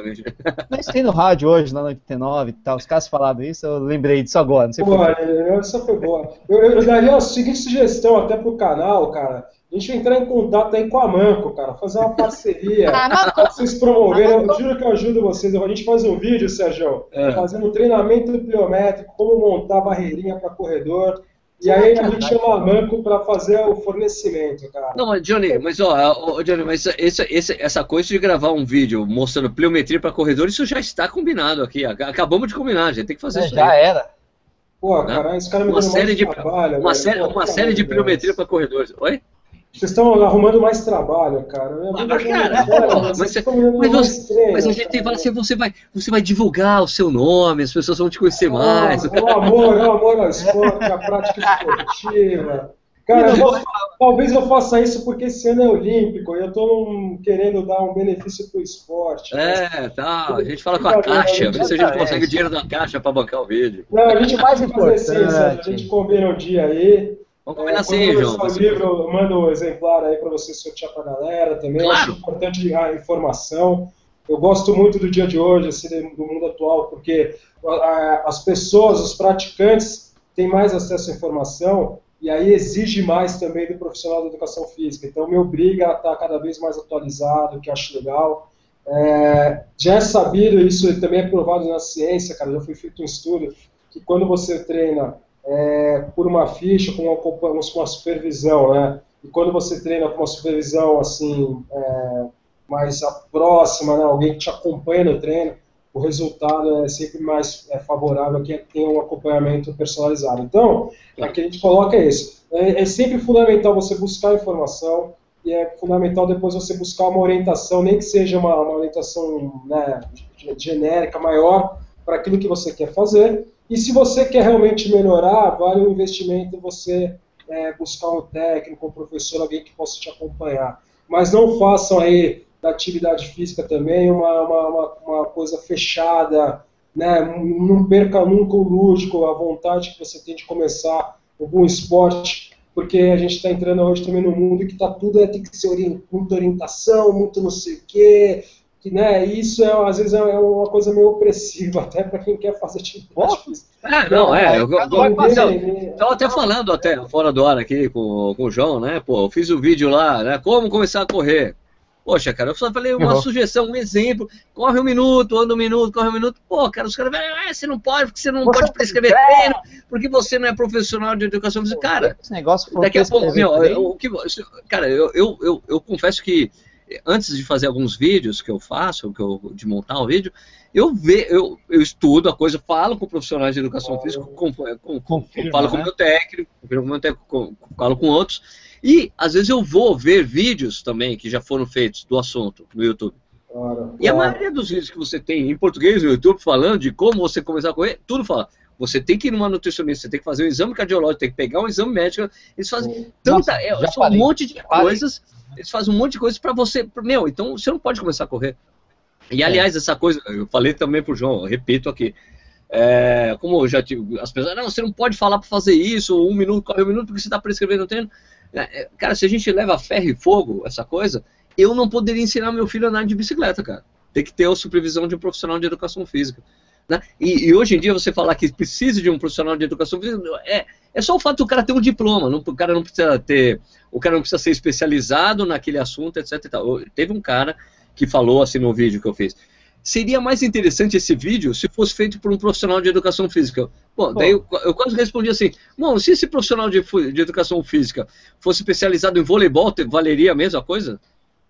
Mas tem no rádio hoje, na 99 e tal. Os caras falaram isso, eu lembrei disso agora. Não sei Pô, essa foi boa. Eu, eu daria a seguinte sugestão até pro canal, cara. a gente vai entrar em contato aí com a Manco, cara, fazer uma parceria. ah, vocês promoverem, eu juro que eu ajudo vocês. A gente faz um vídeo, Sérgio, é. fazendo um treinamento pliométrico, como montar barreirinha para corredor. E aí a gente chama a Manco para fazer o fornecimento, cara. Não, mas Johnny, mas ó, Johnny, mas esse, esse, essa coisa de gravar um vídeo mostrando pliometria para corredor, isso já está combinado aqui. Acabamos de combinar, a gente tem que fazer é, isso. Já aí. era. Pô, cara, esse cara me uma série de trabalho, uma série, uma série de pliometria para corredores. Oi? Vocês estão arrumando mais trabalho, cara. Ah, mas, cara, cara mas, você, mas, você, mas, a gente tem assim, você vai, você vai divulgar o seu nome, as pessoas vão te conhecer ah, mais. É o amor, é o amor ao esporte, a prática esportiva. Cara, eu vou, talvez eu faça isso porque esse ano é olímpico e eu estou querendo dar um benefício para o esporte. É, tá. A gente fala com a Caixa, ver se a gente consegue o dinheiro da Caixa para bancar o vídeo. Não, a gente vai fazer assim, a gente combina o um dia aí. Vamos combinar é, assim, João. O livro, eu mando um exemplar aí para você sortear para a galera também. Claro. Acho importante a informação. Eu gosto muito do dia de hoje, assim, do mundo atual, porque as pessoas, os praticantes, têm mais acesso à informação e aí exige mais também do profissional da educação física. Então, me obriga a estar cada vez mais atualizado, que eu acho legal. É, já é sabido, isso também é provado na ciência, cara, já foi feito um estudo, que quando você treina é, por uma ficha, com uma, com uma supervisão, né? E quando você treina com uma supervisão assim é, mais próxima, né? alguém que te acompanha no treino, o resultado é sempre mais é, favorável que tem um acompanhamento personalizado. Então, o que a gente coloca é isso. É, é, sempre fundamental você buscar informação e é fundamental depois você buscar uma orientação, nem que seja uma, uma orientação né, genérica, maior, para aquilo que você quer fazer. E se você quer realmente melhorar, vale o investimento você é, buscar um técnico, um professor, alguém que possa te acompanhar. Mas não façam aí da atividade física também uma, uma, uma coisa fechada, né? não perca nunca o lúdico, a vontade que você tem de começar algum esporte, porque a gente está entrando hoje também no mundo que tá tudo é, tem que ser orient, muita orientação, muito não sei o quê, que né, isso é, às vezes é uma coisa meio opressiva até para quem quer fazer atividade física. É, não, é, eu, estava até falando até fora do ar aqui com, com o João, né, pô, eu fiz o um vídeo lá, né, como começar a correr. Poxa, cara, eu só falei uma uhum. sugestão, um exemplo. Corre um minuto, anda um minuto, corre um minuto. Pô, cara, os caras ah, você não pode, porque você não você pode prescrever treino, porque você não é profissional de educação física. Cara, esse negócio daqui a pouco, meu, eu, o que, cara, eu, eu, eu, eu confesso que antes de fazer alguns vídeos que eu faço, que eu, de montar o um vídeo, eu, ve, eu, eu estudo a coisa, falo com profissionais de educação oh, física, com, com, com, falo com o né? meu técnico, com meu técnico, falo com outros, e às vezes eu vou ver vídeos também que já foram feitos do assunto no YouTube. Claro, e a maioria dos vídeos que você tem em português no YouTube falando de como você começar a correr, tudo fala. Você tem que ir numa nutricionista, você tem que fazer um exame cardiológico, tem que pegar um exame médico. Eles fazem tanta, é, um monte de coisas eles fazem um monte de coisa para você. Meu, então você não pode começar a correr. E é. aliás, é. essa coisa, eu falei também pro João, repito aqui. É, como eu já tive, as pessoas, não, você não pode falar para fazer isso, um minuto, corre um minuto, porque você está prescrevendo o treino. É, é, cara, se a gente leva ferro e fogo, essa coisa, eu não poderia ensinar meu filho a andar de bicicleta, cara. Tem que ter a supervisão de um profissional de educação física. Né? E, e, hoje em dia você falar que precisa de um profissional de educação física é, é só o fato do cara ter um diploma, não, o cara não precisa ter, o cara não precisa ser especializado naquele assunto, etc. Teve um cara que falou assim no vídeo que eu fiz. Seria mais interessante esse vídeo se fosse feito por um profissional de educação física. Bom, daí eu, eu quase respondi assim: bom, se esse profissional de, de educação física fosse especializado em voleibol, valeria a mesma coisa?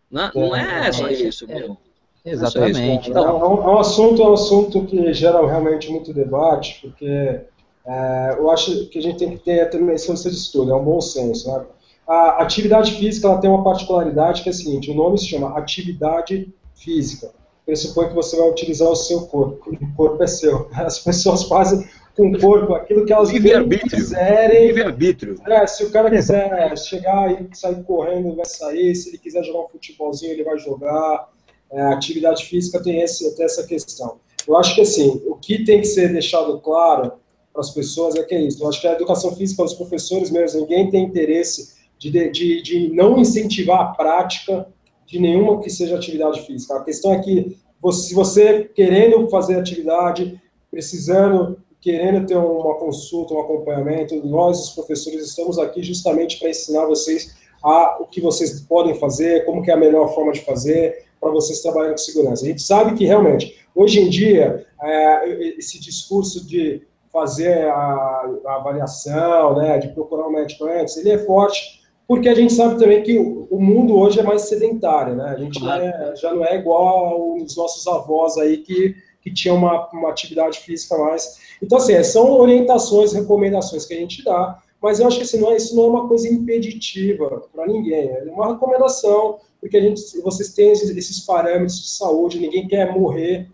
Não, né? não é só isso, é. meu. Exatamente. Então, é, um, é, um, assunto, é um assunto que gera realmente muito debate, porque é, eu acho que a gente tem que ter também esse de estudo, é um bom senso. Né? A atividade física ela tem uma particularidade que é a seguinte: o nome se chama atividade física. Pressupõe que você vai utilizar o seu corpo, o corpo é seu. As pessoas fazem com o corpo aquilo que elas quiserem. Livre-arbítrio. É, se o cara quiser chegar e sair correndo, ele vai sair. Se ele quiser jogar um futebolzinho, ele vai jogar é, a atividade física tem, esse, tem essa questão. Eu acho que, assim, o que tem que ser deixado claro para as pessoas é que é isso. Eu acho que a educação física, os professores mesmo, ninguém tem interesse de, de, de não incentivar a prática de nenhuma que seja atividade física. A questão é que, você, se você querendo fazer atividade, precisando, querendo ter uma consulta, um acompanhamento, nós, os professores, estamos aqui justamente para ensinar vocês a, o que vocês podem fazer, como que é a melhor forma de fazer para vocês trabalharem com segurança. A gente sabe que realmente, hoje em dia, é, esse discurso de fazer a, a, avaliação, né, de procurar um médico antes, ele é forte, porque a gente sabe também que o, o mundo hoje é mais sedentário, né? A gente claro. é, já não é igual aos nossos avós aí que, que tinham uma, uma atividade física mais. Então, assim, são orientações, recomendações que a gente dá, mas eu acho que assim, não é, isso não é uma coisa impeditiva para ninguém, é uma recomendação, porque a gente, vocês têm esses, esses parâmetros de saúde, ninguém quer morrer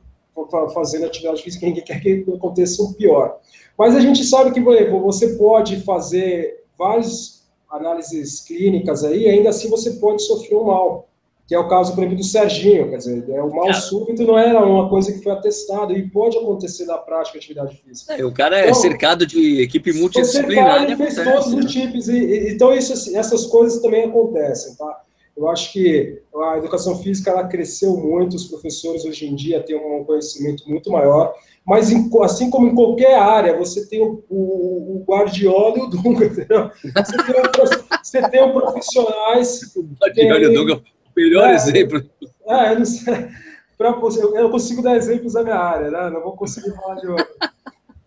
fazendo atividade física, ninguém quer que aconteça o pior. Mas a gente sabe que, você pode fazer várias análises clínicas aí, ainda assim você pode sofrer um mal que é o caso, por exemplo, do Serginho, quer dizer, é, o mal súbito não era uma coisa que foi atestada, e pode acontecer na prática atividade física. É, o cara é então, é cercado de equipe multidisciplinar. Ele fez todos os tipos, e, e, então isso, essas coisas também acontecem, tá? Eu acho que a educação física ela cresceu muito, os professores hoje em dia têm um conhecimento muito maior, mas em, assim como em qualquer área, você tem o, o, o Guardiola e o Dunga, entendeu? Você tem, um, você tem um profissionais... O Guardiola e o Dunga Melhor é, exemplo. É, eu não sei. Pra, eu consigo dar exemplos da minha área, né? Não vou conseguir falar de outro.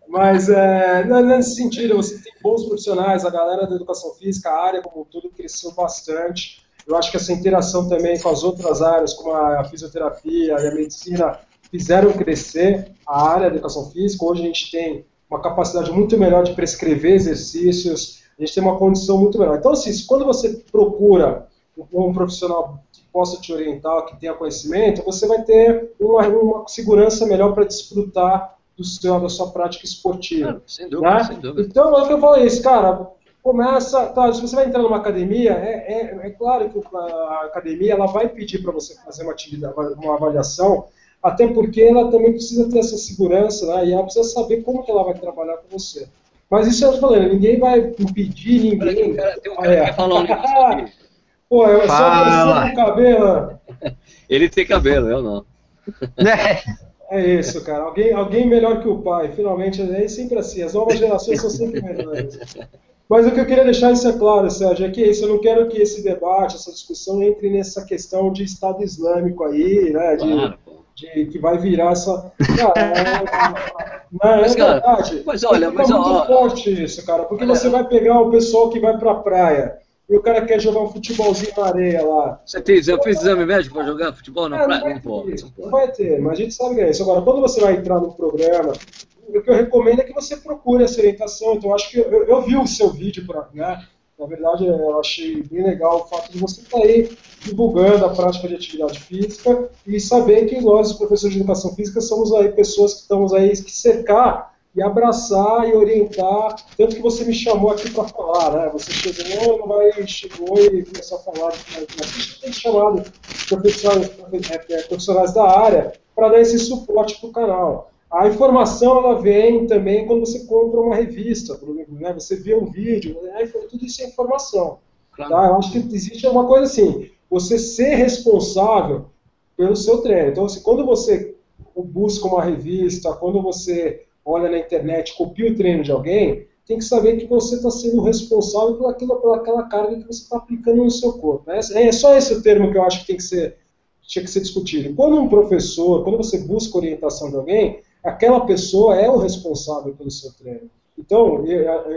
Mas, é, nesse sentido, você tem bons profissionais, a galera da educação física, a área como tudo cresceu bastante. Eu acho que essa interação também com as outras áreas, como a fisioterapia e a medicina, fizeram crescer a área da educação física. Hoje a gente tem uma capacidade muito melhor de prescrever exercícios, a gente tem uma condição muito melhor. Então, assim, quando você procura um profissional possa te orientar, que tenha conhecimento, você vai ter uma, uma segurança melhor para desfrutar do seu, da sua prática esportiva. Ah, sem dúvida, né? sem dúvida. Então, é o que eu falei isso, cara, começa, tá, se você vai entrar numa academia, é, é, é claro que a academia ela vai pedir para você fazer uma atividade, uma avaliação, até porque ela também precisa ter essa segurança, né, e ela precisa saber como que ela vai trabalhar com você. Mas isso eu falando, ninguém vai impedir ninguém. Tem um cara, que quer falar um negócio aqui. Pô, eu só com cabelo. Ele tem cabelo, eu não. É isso, cara. Alguém, alguém melhor que o pai. Finalmente, é sempre assim. As novas gerações são sempre melhores. Mas o que eu queria deixar isso é claro, Sérgio, é que isso, eu não quero que esse debate, essa discussão entre nessa questão de Estado Islâmico aí, né? De, claro, de que vai virar essa. Cara, é, mas, é cara, verdade. Mas olha, mas muito ó, forte isso, cara, porque olha, você vai pegar o pessoal que vai pra praia e o cara quer jogar um futebolzinho na areia lá. Você fez, eu fiz exame médico para jogar futebol na é, praia? Não, não, pode. Não vai ter, mas a gente sabe que é isso. Agora, quando você vai entrar no programa, o que eu recomendo é que você procure essa orientação. Então, acho que eu, eu vi o seu vídeo, pra, né? Na verdade, eu achei bem legal o fato de você estar tá aí divulgando a prática de atividade física e saber que nós, professores de educação física, somos aí pessoas que estamos aí que cercar e abraçar e orientar, tanto que você me chamou aqui para falar, né? Você chegou, não vai, chegou e começou a falar, mas tem chamado profissionais, é, é, profissionais da área para dar esse suporte para o canal. A informação ela vem também quando você compra uma revista, né? Você vê um vídeo, né? tudo isso é informação. Claro. Tá? Eu acho que existe uma coisa assim, você ser responsável pelo seu treino. Então, assim, quando você busca uma revista, quando você olha na internet, copia o treino de alguém, tem que saber que você está sendo responsável por, aquilo, por aquela carga que você está aplicando no seu corpo. Né? É só esse o termo que eu acho que tem que ser, tinha que ser discutido. Quando um professor, quando você busca orientação de alguém, aquela pessoa é o responsável pelo seu treino. Então,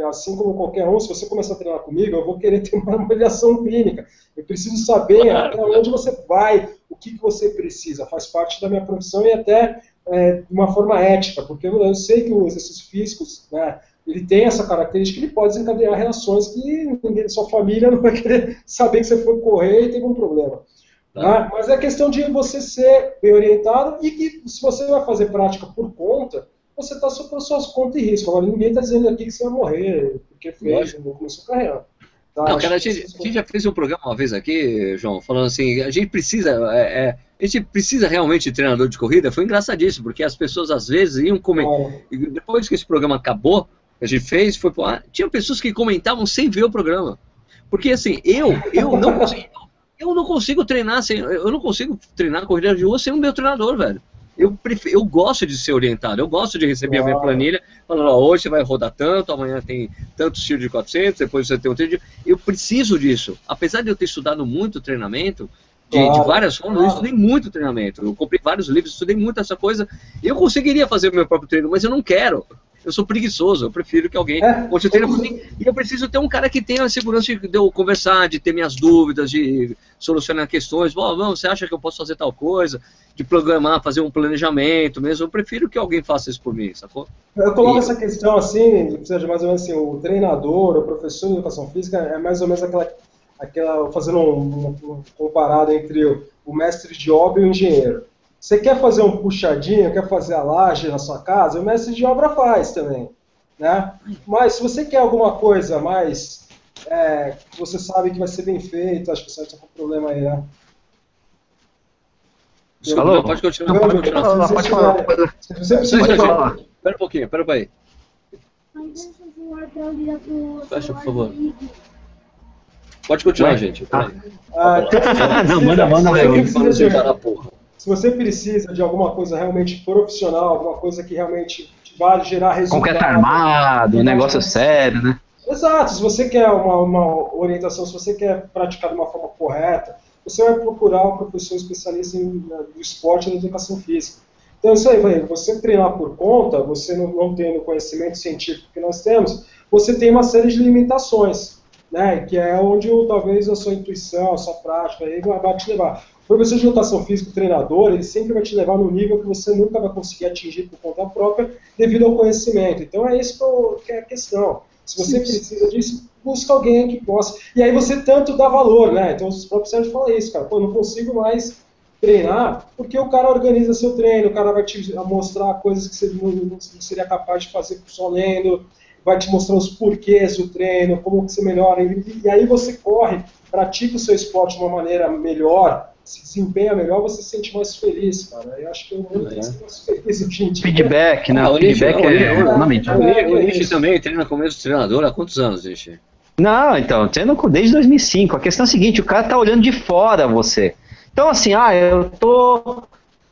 assim como qualquer um, se você começar a treinar comigo, eu vou querer ter uma avaliação clínica. Eu preciso saber até onde você vai, o que, que você precisa. Faz parte da minha profissão e até é, de uma forma ética, porque eu sei que o exercício físico, né, ele tem essa característica que ele pode desencadear reações que ninguém, sua família não vai querer saber que você foi correr e teve um problema. Tá? Mas é questão de você ser bem orientado e que se você vai fazer prática por conta, você está sob suas contas e risco. Agora, ninguém está dizendo aqui que você vai morrer porque fez, não começou a carreira. Tá, não, cara, a gente, a gente, já fez um programa uma vez aqui, João, falando assim, a gente precisa, é, é, a gente precisa realmente de treinador de corrida. Foi engraçadíssimo, porque as pessoas às vezes iam comentar. Depois que esse programa acabou, a gente fez, foi ah, tinha pessoas que comentavam sem ver o programa. Porque assim, eu, eu não consigo, eu não consigo treinar sem, eu não consigo treinar corrida de rua sem o meu treinador, velho. Eu, prefiro, eu gosto de ser orientado, eu gosto de receber a minha planilha, falando, ó, hoje você vai rodar tanto, amanhã tem tantos tiros de 400, depois você tem um tiro de... Eu preciso disso. Apesar de eu ter estudado muito treinamento, de, de várias formas, eu estudei muito treinamento. Eu comprei vários livros, estudei muito essa coisa. Eu conseguiria fazer o meu próprio treino, mas eu não quero. Eu sou preguiçoso, eu prefiro que alguém é. continue treino por mim. E eu preciso ter um cara que tenha a segurança de eu conversar, de ter minhas dúvidas, de solucionar questões. Bom, não, você acha que eu posso fazer tal coisa? De programar, fazer um planejamento mesmo. Eu prefiro que alguém faça isso por mim, sacou? Eu coloco e... essa questão assim, de mais ou menos assim, o treinador, o professor de educação física é mais ou menos aquela aquela, fazendo um, um, comparado entre o, o, mestre de obra e o engenheiro. Você quer fazer um puxadinho, quer fazer a laje na sua casa, o mestre de obra faz também. Né? Mas se você quer alguma coisa mais é, que você sabe que vai ser bem feito, acho que você está com problema aí, né? Alô? Pode continuar, pode continuar. Não, não, pode falar. Você precisa falar. Espera um pouquinho, espera aí. Fecha, por favor. Pode continuar, gente. Ah. Ah, não, manda, manda. Se você precisa de alguma coisa realmente profissional, alguma coisa que realmente vale gerar resultado. Concreto armado, um negócio sério, né? Exato. Se você quer uma, uma orientação, se você quer praticar de uma forma correta, você vai procurar um professor especialista em, do esporte e da educação física. Então, isso aí, você treinar por conta, você não, não tendo o conhecimento científico que nós temos, você tem uma série de limitações né, que é onde talvez a sua intuição, a sua prática aí vai te levar. O professor de educação física, o treinador, ele sempre vai te levar num nível que você nunca vai conseguir atingir por conta própria devido ao conhecimento. Então é isso que é a questão. Se você precisa disso, busca alguém que possa. E aí você tanto dá valor, né? Então os próprios Sérgio falam isso, cara. Pô, não consigo mais treinar porque o cara organiza seu treino, o cara vai te mostrar coisas que você não seria capaz de fazer só lendo vai te mostrar os porquês do treino, como você melhora, e aí você corre, pratica o seu esporte de uma maneira melhor, se desempenha melhor, você se sente mais feliz, cara. Eu acho que o mundo tem que ser mais feliz hoje em dia. Feedback, né? Ah, o feedback é, é, fundamental. O Nishi também treina como treinador há quantos anos, Nishi? Não, então, treino desde 2005. A questão é a seguinte, o cara tá olhando de fora você. Então, assim, ah, eu tô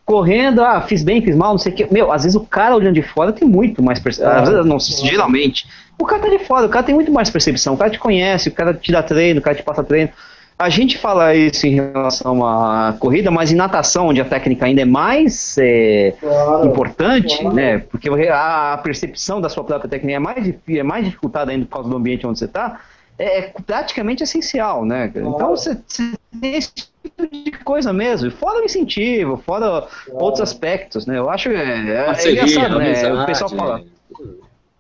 correndo, ah, fiz bem, fiz mal, não sei o que. Meu, às vezes o cara olhando de fora tem muito mais percepção. Às vezes, não, geralmente. O cara tá de fora, o cara tem muito mais percepção. O cara te conhece, o cara te dá treino, o cara te passa treino. A gente fala isso em relação à corrida, mas em natação, onde a técnica ainda é mais é, claro, importante, claro. né? Porque a percepção da sua própria técnica é mais, é mais dificultada ainda por causa do ambiente onde você está é, é praticamente essencial, né? Então você, você tem esse tipo de coisa mesmo, fora o incentivo, fora outros aspectos, né? Eu acho é, é, é engraçado, né? o pessoal fala.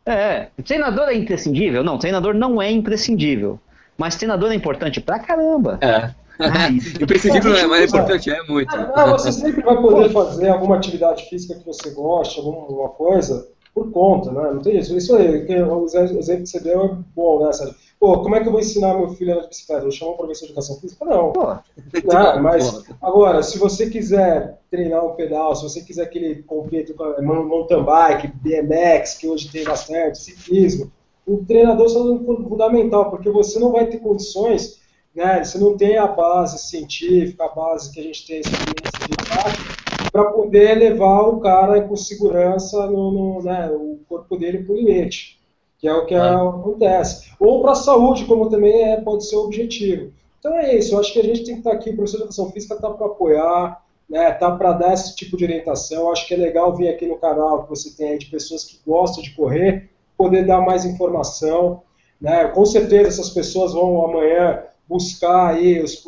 É, treinador é imprescindível? Não, treinador não é imprescindível. Mas treinador é importante pra caramba. É. Ah, imprescindível não é, mais importante é muito. Ah, você sempre vai poder fazer alguma atividade física que você goste, alguma coisa, por conta, né? Não tem isso. Isso aí, o exemplo que você deu é bom, né, Sérgio? Pô, como é que eu vou ensinar meu filho a andar de bicicleta? Eu chamo um professor de educação física? Não. Pô, não mas agora, se você quiser treinar um pedal, se você quiser que ele compita com mountain bike, BMX, que hoje tem bastante, ciclismo, o treinador é fundamental, porque você não vai ter condições, né? Você não tem a base científica, a base que a gente tem experiência de prática, para poder levar o cara com segurança no, no né, o corpo dele para o limite que é o que ah. acontece. Ou para a saúde, como também é, pode ser o objetivo. Então é isso, eu acho que a gente tem que estar aqui, o professor de educação física está para apoiar, né, tá para dar esse tipo de orientação. Eu acho que é legal vir aqui no canal que você tem aí de pessoas que gostam de correr, poder dar mais informação. Né? Com certeza essas pessoas vão amanhã buscar aí os,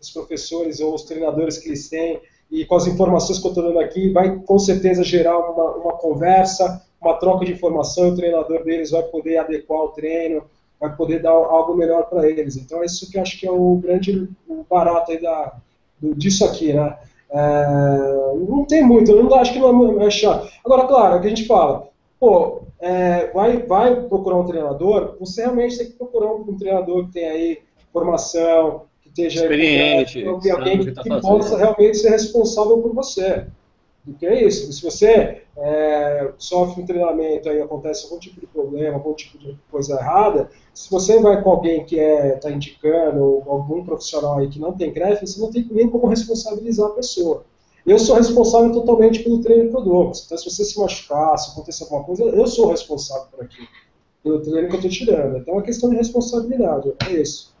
os professores ou os treinadores que eles têm e com as informações que eu estou dando aqui, vai com certeza gerar uma, uma conversa, uma troca de informação, o treinador deles vai poder adequar o treino, vai poder dar algo melhor para eles. Então, é isso que eu acho que é o grande o barato aí da, do, disso aqui, né? É, não tem muito, eu não acho que não é, é chato. Agora, claro, é que a gente fala, pô, é, vai, vai procurar um treinador, você realmente tem que procurar um, um treinador que tem aí formação, que esteja experiente, aí, alguém que, que, tá que possa realmente ser responsável por você. Porque é isso, se você é, sofre um treinamento e acontece algum tipo de problema, algum tipo de coisa errada, se você vai com alguém que está é, tá indicando, ou algum profissional aí que não tem CREF, você não tem nem como responsabilizar a pessoa. Eu sou responsável totalmente pelo treino que eu dou. Então, se você se machucar, se acontecer alguma coisa, eu sou responsável por aquilo, pelo treino que eu estou tirando. Então, é uma questão de responsabilidade, é isso.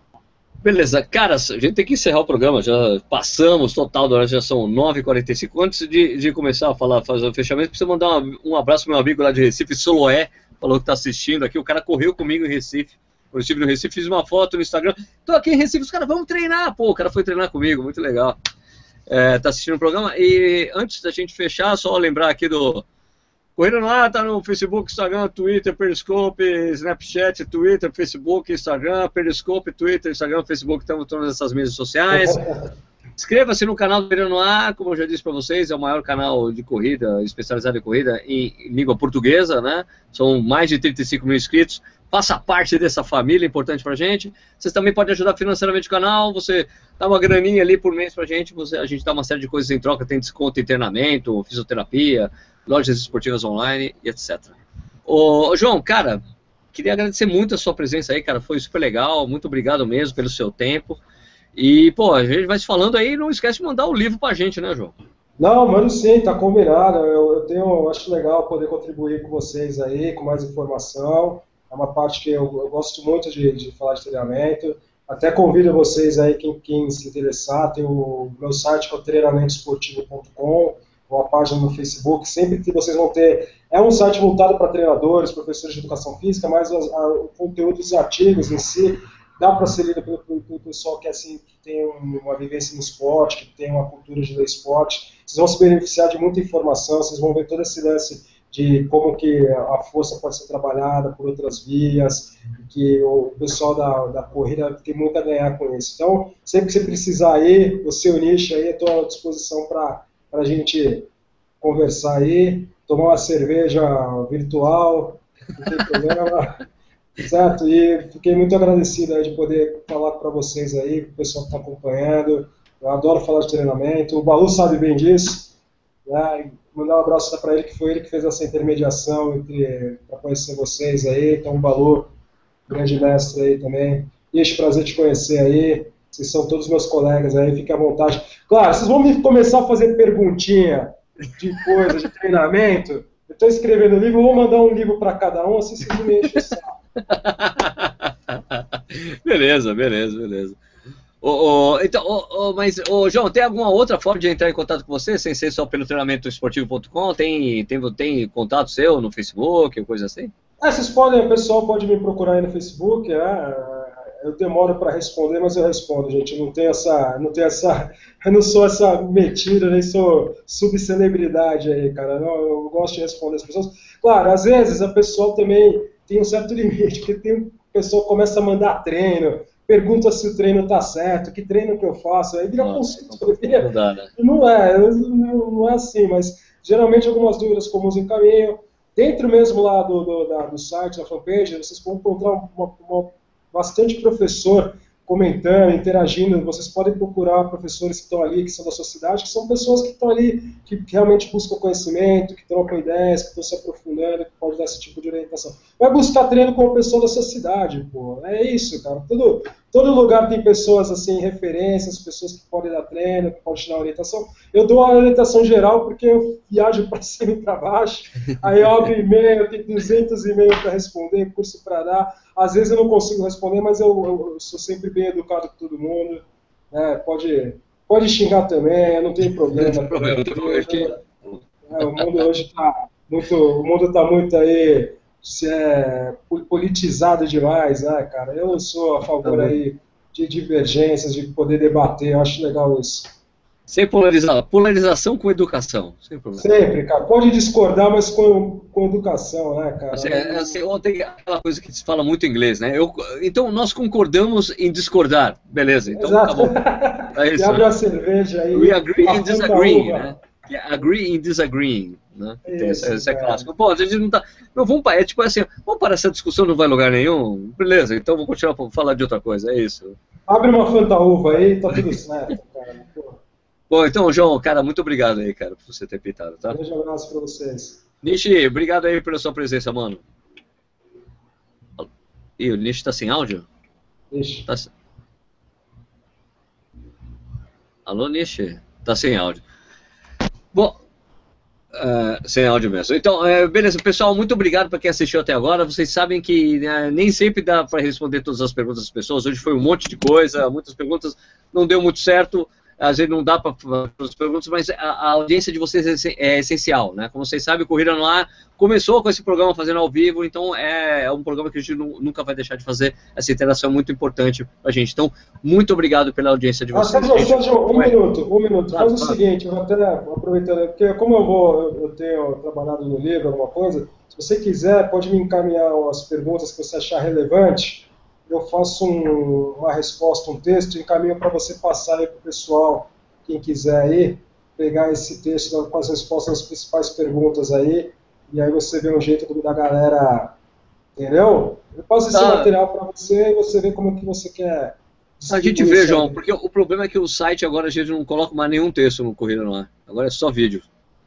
Beleza, cara, a gente tem que encerrar o programa, já passamos total da hora, já são 9h45. Antes de, de começar a falar, fazer o fechamento, preciso mandar um abraço pro meu amigo lá de Recife, Soloé, falou que está assistindo aqui, o cara correu comigo em Recife, eu estive no Recife, fiz uma foto no Instagram, tô aqui em Recife, os caras, vamos treinar, pô, o cara foi treinar comigo, muito legal. É, tá assistindo o programa, e antes da gente fechar, só lembrar aqui do Corrida no Ar tá no Facebook, Instagram, Twitter, Periscope, Snapchat, Twitter, Facebook, Instagram, Periscope, Twitter, Instagram, Facebook, estamos todas essas mídias sociais. Inscreva-se no canal do Corrida no Ar, como eu já disse para vocês, é o maior canal de corrida, especializado em corrida em língua portuguesa, né? São mais de 35 mil inscritos. Faça parte dessa família, importante pra gente. Vocês também podem ajudar financeiramente o canal, você dá uma graninha ali por mês pra gente, você, a gente dá uma série de coisas em troca, tem desconto em treinamento, fisioterapia, lojas esportivas online e etc. Ô, João, cara, queria agradecer muito a sua presença aí, cara, foi super legal, muito obrigado mesmo pelo seu tempo. E, pô, a gente vai se falando aí, não esquece de mandar o livro pra gente, né, João? Não, mano, sim, tá combinado. Eu, eu tenho, acho legal poder contribuir com vocês aí, com mais informação. É uma parte que eu, eu gosto muito de, de, falar de treinamento. Até convido vocês aí, quem, quem se interessar, tem o meu site que é o treinamentoesportivo.com uma página no Facebook, sempre que vocês vão ter. É um site voltado para treinadores, professores de educação física, mas a, a, o conteúdo dos artigos em si dá para ser lido pelo, pelo, pessoal que, assim, que tem uma vivência no esporte, que tem uma cultura de esporte. Vocês vão se beneficiar de muita informação, vocês vão ver todo esse lance de como que a força pode ser trabalhada por outras vias, que o pessoal da, da corrida tem muito a ganhar com isso. Então, sempre que você precisar aí, o seu nicho aí, estou à disposição para a gente conversar aí, tomar uma cerveja virtual, não tem problema. certo? E fiquei muito agradecido aí de poder falar para vocês aí, o pessoal que está acompanhando. Eu adoro falar de treinamento. O Balu sabe bem disso. Né? Mandar um abraço para ele, que foi ele que fez essa intermediação para conhecer vocês aí. Então, o Balu, grande mestre aí também. E este prazer te conhecer aí. Vocês são todos meus colegas aí, fiquem à vontade. Claro, vocês vão me começar a fazer perguntinha de coisa, de treinamento. Eu estou escrevendo livro, vou mandar um livro para cada um, assim vocês me enchem o saco. beleza, beleza, beleza. Oh, oh, então, oh, mas, João, tem alguma outra forma de entrar em contato com você, sem ser só pelo treinamento esportivo.com? Tem, tem, tem contato seu no Facebook, coisa assim? É, vocês podem, o pessoal pode me procurar aí no Facebook, é, eu demoro para responder, mas eu respondo, gente. Eu não tenho essa, não tenho essa, eu não sou essa metida, nem sou subcelebridade aí, cara. Não, eu gosto de responder as pessoas. Claro, às vezes a pessoa também tem um certo limite, porque tem pessoa começa a mandar treino, pergunta se o treino tá certo, que treino que eu faço, aí vira consultoria. Não, né? é, não, é assim, mas geralmente algumas dúvidas comuns em caminho. Dentro mesmo lá do, do, da, do site, da fanpage, vocês vão encontrar uma, uma bastante professor comentando, interagindo. Vocês podem procurar professores que estão ali, que são da sua cidade, que são pessoas que estão ali, que realmente buscam conhecimento, que trocam ideias, que estão se aprofundando, que pode dar esse tipo de orientação. Vai buscar treino com a pessoa da sua cidade, pô. É isso, cara. Todo, todo lugar tem pessoas assim, referências, pessoas que podem dar treino, que podem te dar orientação. Eu dou a orientação geral porque eu viajo para cima e para baixo, aí eu abro e-mail, eu tenho 200 e-mails para responder, curso para dar. Às vezes eu não consigo responder, mas eu, eu, sou sempre bem educado com todo mundo. Né? Pode, pode xingar também, eu não tenho problema. Não problema, é, o mundo hoje está muito, o mundo está muito aí é politizado demais, né, cara? Eu sou a favor tá aí de divergências, de poder debater, eu acho legal isso. Sem polarizar, polarização com educação, sem problema. Sempre, cara. Pode discordar, mas com, com educação, né, cara? Assim, é, assim, ontem aquela coisa que se fala muito em inglês, né? Eu, então nós concordamos em discordar, beleza? Então tá Exato. bom. É isso. E abre né? a cerveja aí. We agree in disagreeing, né? Agree in disagreeing, né? Isso, essa, essa é clássica. Pô, a gente não tá. Não, vamos parar. É tipo assim, vamos parar essa discussão, não vai lugar nenhum. Beleza, então vamos continuar a falar de outra coisa, é isso. Abre uma fanta uva aí, tá tudo certo, cara. Bom, então, João, cara, muito obrigado aí, cara, por você ter pitado, tá? Um grande abraço pra vocês. Nishi, obrigado aí pela sua presença, mano. Ih, o Nishi tá sem áudio? Nishi. Tá... Alô, Nishi? Tá sem áudio. Bom, uh, sem áudio mesmo. Então, é, beleza, pessoal, muito obrigado para quem assistiu até agora. Vocês sabem que né, nem sempre dá para responder todas as perguntas das pessoas. Hoje foi um monte de coisa, muitas perguntas, não deu muito certo às vezes não dá para as perguntas, mas a, a, audiência de vocês é, é, essencial, né? Como vocês sabem, Corrida no Ar começou com esse programa fazendo ao vivo, então é, é um programa que a gente nunca vai deixar de fazer. Essa interação é muito importante para a gente. Então, muito obrigado pela audiência de vocês. Ah, Sérgio, um minuto, um minuto. Faz o seguinte, eu vou até aproveitando, porque como eu vou, eu tenho trabalhado no livro, alguma coisa, se você quiser, pode me encaminhar as perguntas que você achar relevante eu faço um, uma resposta, um texto, e encaminho para você passar aí para o pessoal, quem quiser aí, pegar esse texto com as respostas às principais perguntas aí, e aí você vê um jeito da galera, entendeu? Eu passo esse ah. material para você e você vê como é que você quer. A gente vê, João, porque o problema é que o site agora a gente não coloca mais nenhum texto no Corrida no Ar. Agora é só vídeo.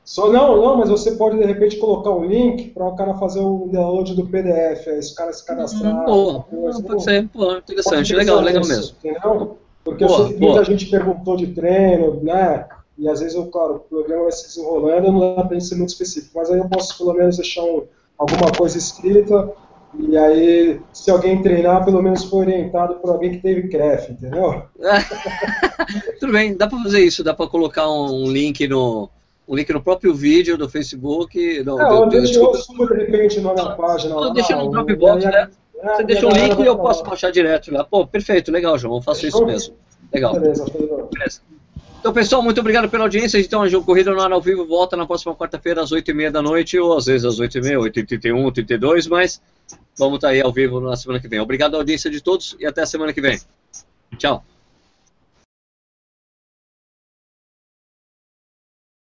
Só não, não, mas você pode de repente colocar um link para o cara fazer o download do PDF, aí o cara se cadastrar. Hum, pô, pode ser, pô, interessante, legal, legal mesmo. Entendeu? Porque eu sei que muita gente perguntou de treino, né? E às vezes, eu, claro, o programa vai se desenrolando, não dá para ser muito específico. Mas aí eu posso pelo menos deixar um, alguma coisa escrita, e aí, se alguém treinar, pelo menos foi orientado por alguém que teve CREF, entendeu? Tudo bem, dá para fazer isso, dá para colocar um link no, um link no próprio vídeo do Facebook. No, é, do, do, eu subo de repente na minha página. Lá, deixa no Dropbox, né? É, Você deixa o link e eu posso baixar direto lá. Pô, perfeito, legal, João. Eu faço isso mesmo. Legal. Beleza, Beleza. Então, pessoal, muito obrigado pela audiência. Então, a Corrida no Ar ao Vivo volta na próxima quarta-feira, às 8h30 da noite, ou às vezes às 8h30, 8h31, 32 mas vamos estar aí ao vivo na semana que vem. Obrigado à audiência de todos e até a semana que vem. Tchau.